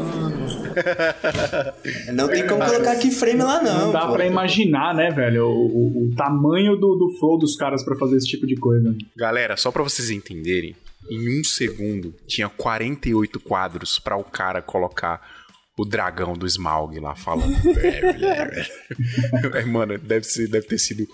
Speaker 4: não tem como colocar keyframe lá, não.
Speaker 3: Não dá pô. pra imaginar, né, velho, o, o, o tamanho do, do flow dos caras para fazer esse tipo de coisa.
Speaker 1: Galera, só para vocês entenderem, em um segundo, tinha 48 quadros pra o cara colocar o dragão do Smaug lá falando. é, mano, deve, ser, deve ter sido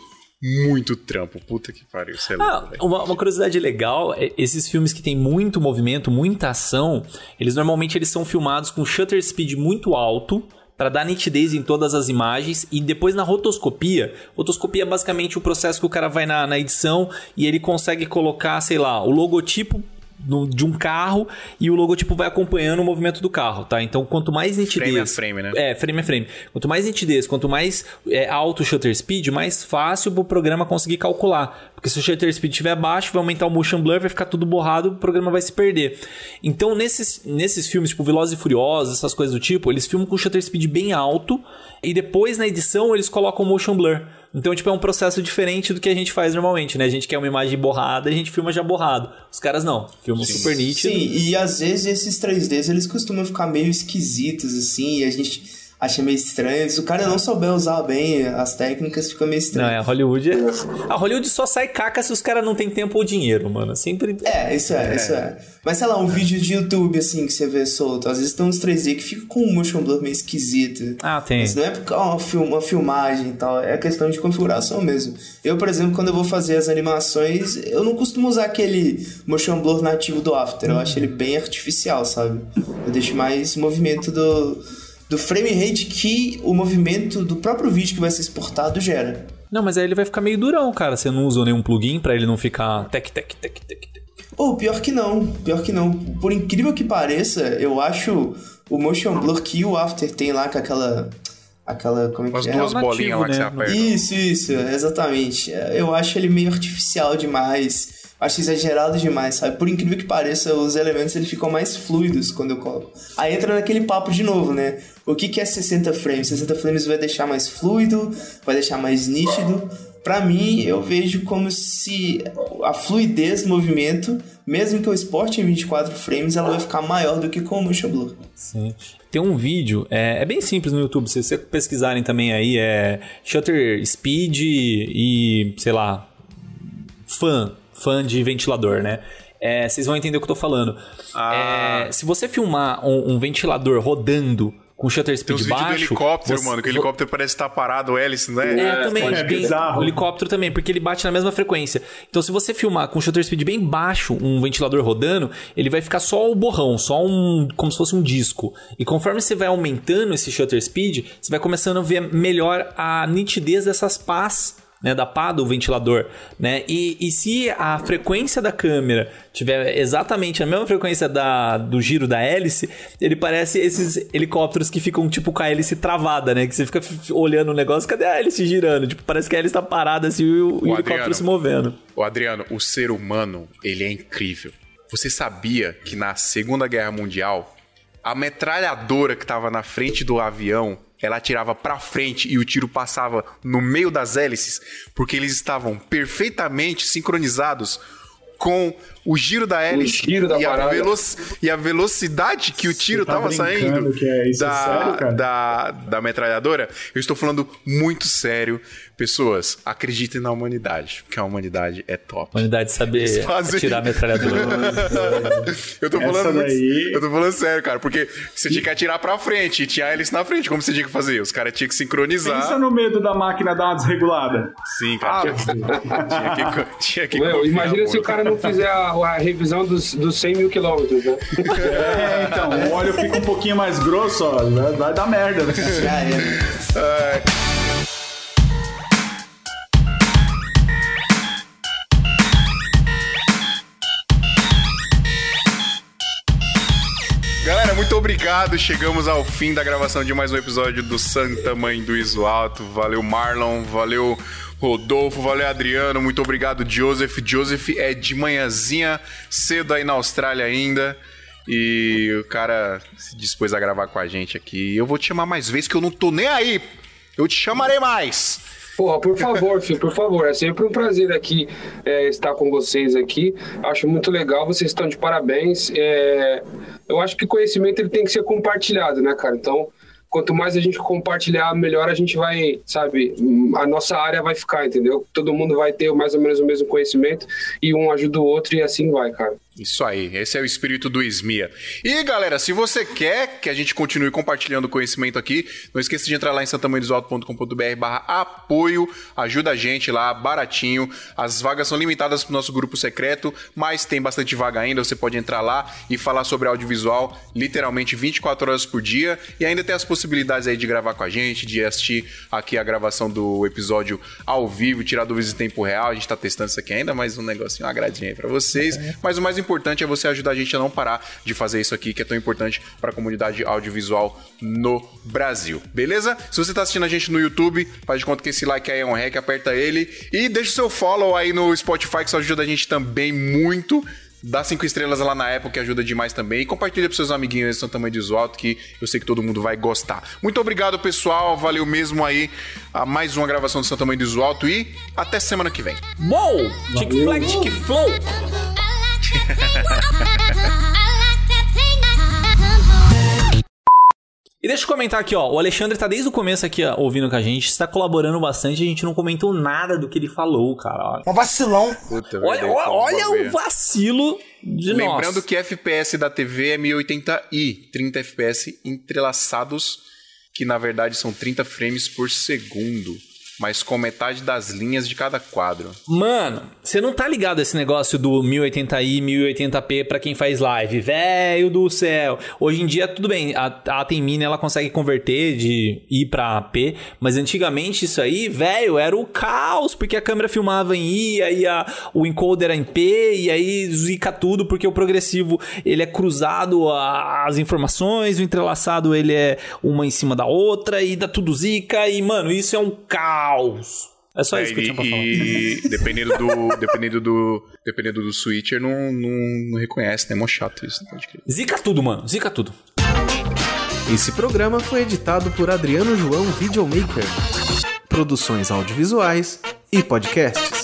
Speaker 1: muito trampo. Puta que pariu, sei lá.
Speaker 2: Ah, uma, uma, curiosidade legal, é, esses filmes que tem muito movimento, muita ação, eles normalmente eles são filmados com shutter speed muito alto para dar nitidez em todas as imagens e depois na rotoscopia, rotoscopia é basicamente o processo que o cara vai na, na edição e ele consegue colocar, sei lá, o logotipo no, de um carro e o logotipo vai acompanhando o movimento do carro, tá? Então, quanto mais nitidez...
Speaker 1: Frame a frame, né?
Speaker 2: É, frame a frame. Quanto mais nitidez, quanto mais é, alto o shutter speed, mais fácil o programa conseguir calcular. Porque se o shutter speed estiver baixo, vai aumentar o motion blur, vai ficar tudo borrado, o programa vai se perder. Então, nesses, nesses filmes, tipo Velozes e Furiosos, essas coisas do tipo, eles filmam com shutter speed bem alto e depois, na edição, eles colocam o motion blur. Então, tipo, é um processo diferente do que a gente faz normalmente, né? A gente quer uma imagem borrada, a gente filma já borrado. Os caras não, filmam Sim. super nítido.
Speaker 4: Sim, e às vezes esses 3Ds, eles costumam ficar meio esquisitos, assim, e a gente acha meio estranho. Se o cara não souber usar bem as técnicas, fica meio estranho.
Speaker 2: Não, é, a Hollywood. É... A Hollywood só sai caca se os caras não têm tempo ou dinheiro, mano. Sempre.
Speaker 4: É, isso é, é, isso é. Mas sei lá, um vídeo de YouTube assim que você vê solto, às vezes tem uns 3D que fica com um motion blur meio esquisito.
Speaker 2: Ah, tem.
Speaker 4: Mas não é porque uma, film, uma filmagem e tal, é questão de configuração mesmo. Eu, por exemplo, quando eu vou fazer as animações, eu não costumo usar aquele motion blur nativo do After. Eu acho ele bem artificial, sabe? Eu deixo mais movimento do do frame rate que o movimento do próprio vídeo que vai ser exportado gera.
Speaker 2: Não, mas aí ele vai ficar meio durão, cara. Você não usou nenhum plugin para ele não ficar tec, tec, tec, tec, tec.
Speaker 4: Pô, pior que não. Pior que não. Por incrível que pareça, eu acho o motion blur que o After tem lá com aquela aquela como é que
Speaker 1: As
Speaker 4: é?
Speaker 1: duas bolinhas lá que você né? aperta.
Speaker 4: Isso, isso, exatamente. Eu acho ele meio artificial demais acho exagerado demais, sabe? Por incrível que pareça, os elementos eles ficam mais fluidos quando eu coloco. Aí entra naquele papo de novo, né? O que, que é 60 frames? 60 frames vai deixar mais fluido, vai deixar mais nítido. Para mim, eu vejo como se a fluidez do movimento, mesmo que eu exporte em 24 frames, ela vai ficar maior do que com o Motion Blur.
Speaker 2: Sim. Tem um vídeo, é, é, bem simples no YouTube, se vocês pesquisarem também aí, é Shutter Speed e, sei lá, Fan fã de ventilador, né? É, vocês vão entender o que eu tô falando. Ah. É, se você filmar um, um, ventilador rodando com shutter speed
Speaker 1: Tem
Speaker 2: baixo...
Speaker 1: do helicóptero, você, mano, que o helicóptero parece estar parado, o hélice, né?
Speaker 2: É, é também. É bizarro. O helicóptero também, porque ele bate na mesma frequência. Então, se você filmar com shutter speed bem baixo, um ventilador rodando, ele vai ficar só o borrão, só um... como se fosse um disco. E conforme você vai aumentando esse shutter speed, você vai começando a ver melhor a nitidez dessas pás né, da pá do ventilador, né? E, e se a frequência da câmera tiver exatamente a mesma frequência da, do giro da hélice, ele parece esses helicópteros que ficam tipo com a hélice travada, né? Que você fica olhando o negócio, cadê a hélice girando? Tipo, parece que a hélice tá parada assim e o, o, o helicóptero Adriano, se movendo.
Speaker 1: O Adriano, o ser humano, ele é incrível. Você sabia que na Segunda Guerra Mundial, a metralhadora que tava na frente do avião ela atirava para frente e o tiro passava no meio das hélices, porque eles estavam perfeitamente sincronizados com o giro da hélice
Speaker 5: giro da
Speaker 1: e, a e, a velocidade que o tiro estava tá saindo
Speaker 3: é da,
Speaker 1: sério, da, da metralhadora. Eu estou falando muito sério. Pessoas, acreditem na humanidade, porque a humanidade é top.
Speaker 2: A humanidade saber fazem... atirar a metralhadora.
Speaker 1: eu, tô falando muito, eu tô falando sério, cara, porque você tinha que atirar pra frente e tinha a hélice na frente. Como você tinha que fazer? Os caras tinham que sincronizar.
Speaker 3: Pensa no medo da máquina dar uma desregulada.
Speaker 1: Sim, cara. Ah, tinha, tinha, que, tinha que
Speaker 5: Meu, Imagina se o cara não fizer a, a revisão dos, dos 100 mil quilômetros, né?
Speaker 3: É, então, o óleo fica um pouquinho mais grosso, ó, vai, vai dar merda. Já é. é.
Speaker 1: Galera, muito obrigado. Chegamos ao fim da gravação de mais um episódio do Santa Mãe do Iso Alto. Valeu, Marlon. Valeu, Rodolfo. Valeu, Adriano. Muito obrigado, Joseph. Joseph é de manhãzinha, cedo aí na Austrália ainda. E o cara se dispôs a gravar com a gente aqui. Eu vou te chamar mais vezes que eu não tô nem aí. Eu te chamarei mais.
Speaker 5: Porra, por favor, filho, por favor. É sempre um prazer aqui é, estar com vocês aqui. Acho muito legal, vocês estão de parabéns. É, eu acho que conhecimento ele tem que ser compartilhado, né, cara? Então, quanto mais a gente compartilhar, melhor a gente vai, sabe, a nossa área vai ficar, entendeu? Todo mundo vai ter mais ou menos o mesmo conhecimento e um ajuda o outro e assim vai, cara.
Speaker 1: Isso aí, esse é o espírito do Esmia. E galera, se você quer que a gente continue compartilhando conhecimento aqui, não esqueça de entrar lá em santamanhodesalto.com.br barra apoio, ajuda a gente lá, baratinho. As vagas são limitadas pro nosso grupo secreto, mas tem bastante vaga ainda, você pode entrar lá e falar sobre audiovisual literalmente 24 horas por dia e ainda tem as possibilidades aí de gravar com a gente, de assistir aqui a gravação do episódio ao vivo, tirar dúvidas em tempo real. A gente tá testando isso aqui ainda, mas um negocinho, uma agradinha aí pra vocês. Mas o mais importante é você ajudar a gente a não parar de fazer isso aqui, que é tão importante para a comunidade audiovisual no Brasil. Beleza? Se você está assistindo a gente no YouTube, faz de conta que esse like aí é um rec, aperta ele e deixa o seu follow aí no Spotify, que isso ajuda a gente também muito. Dá cinco estrelas lá na Apple, que ajuda demais também. E compartilha pros seus amiguinhos esse tamanho de alto, que eu sei que todo mundo vai gostar. Muito obrigado, pessoal. Valeu mesmo aí a mais uma gravação do São Tamanho de Alto e até semana que vem.
Speaker 2: Bom, tic flag, tic flow. E deixa eu comentar aqui, ó. O Alexandre tá desde o começo aqui, ó, ouvindo com a gente, está colaborando bastante. A gente não comentou nada do que ele falou, cara.
Speaker 6: Um vacilão.
Speaker 1: Puta,
Speaker 2: Olha,
Speaker 1: verdade,
Speaker 2: olha, o vacilo de
Speaker 1: Lembrando
Speaker 2: nós.
Speaker 1: que FPS da TV é 1080i, 30 FPS entrelaçados, que na verdade são 30 frames por segundo, mas com metade das linhas de cada quadro.
Speaker 2: Mano, você não tá ligado esse negócio do 1080i, 1080p pra quem faz live. Velho do céu. Hoje em dia, tudo bem, a, a ela consegue converter de I pra P, mas antigamente isso aí, velho, era o caos, porque a câmera filmava em I, aí a, o encoder era em P, e aí zica tudo, porque o progressivo ele é cruzado as informações, o entrelaçado ele é uma em cima da outra, e dá tudo zica, e mano, isso é um caos. É só
Speaker 1: É,
Speaker 2: isso que eu
Speaker 1: e,
Speaker 2: tinha pra falar.
Speaker 1: e dependendo do dependendo do dependendo do switcher não, não, não reconhece, né? É mó chato isso, crer.
Speaker 2: Zica tudo, mano. Zica tudo.
Speaker 7: Esse programa foi editado por Adriano João Videomaker. Produções audiovisuais e podcasts.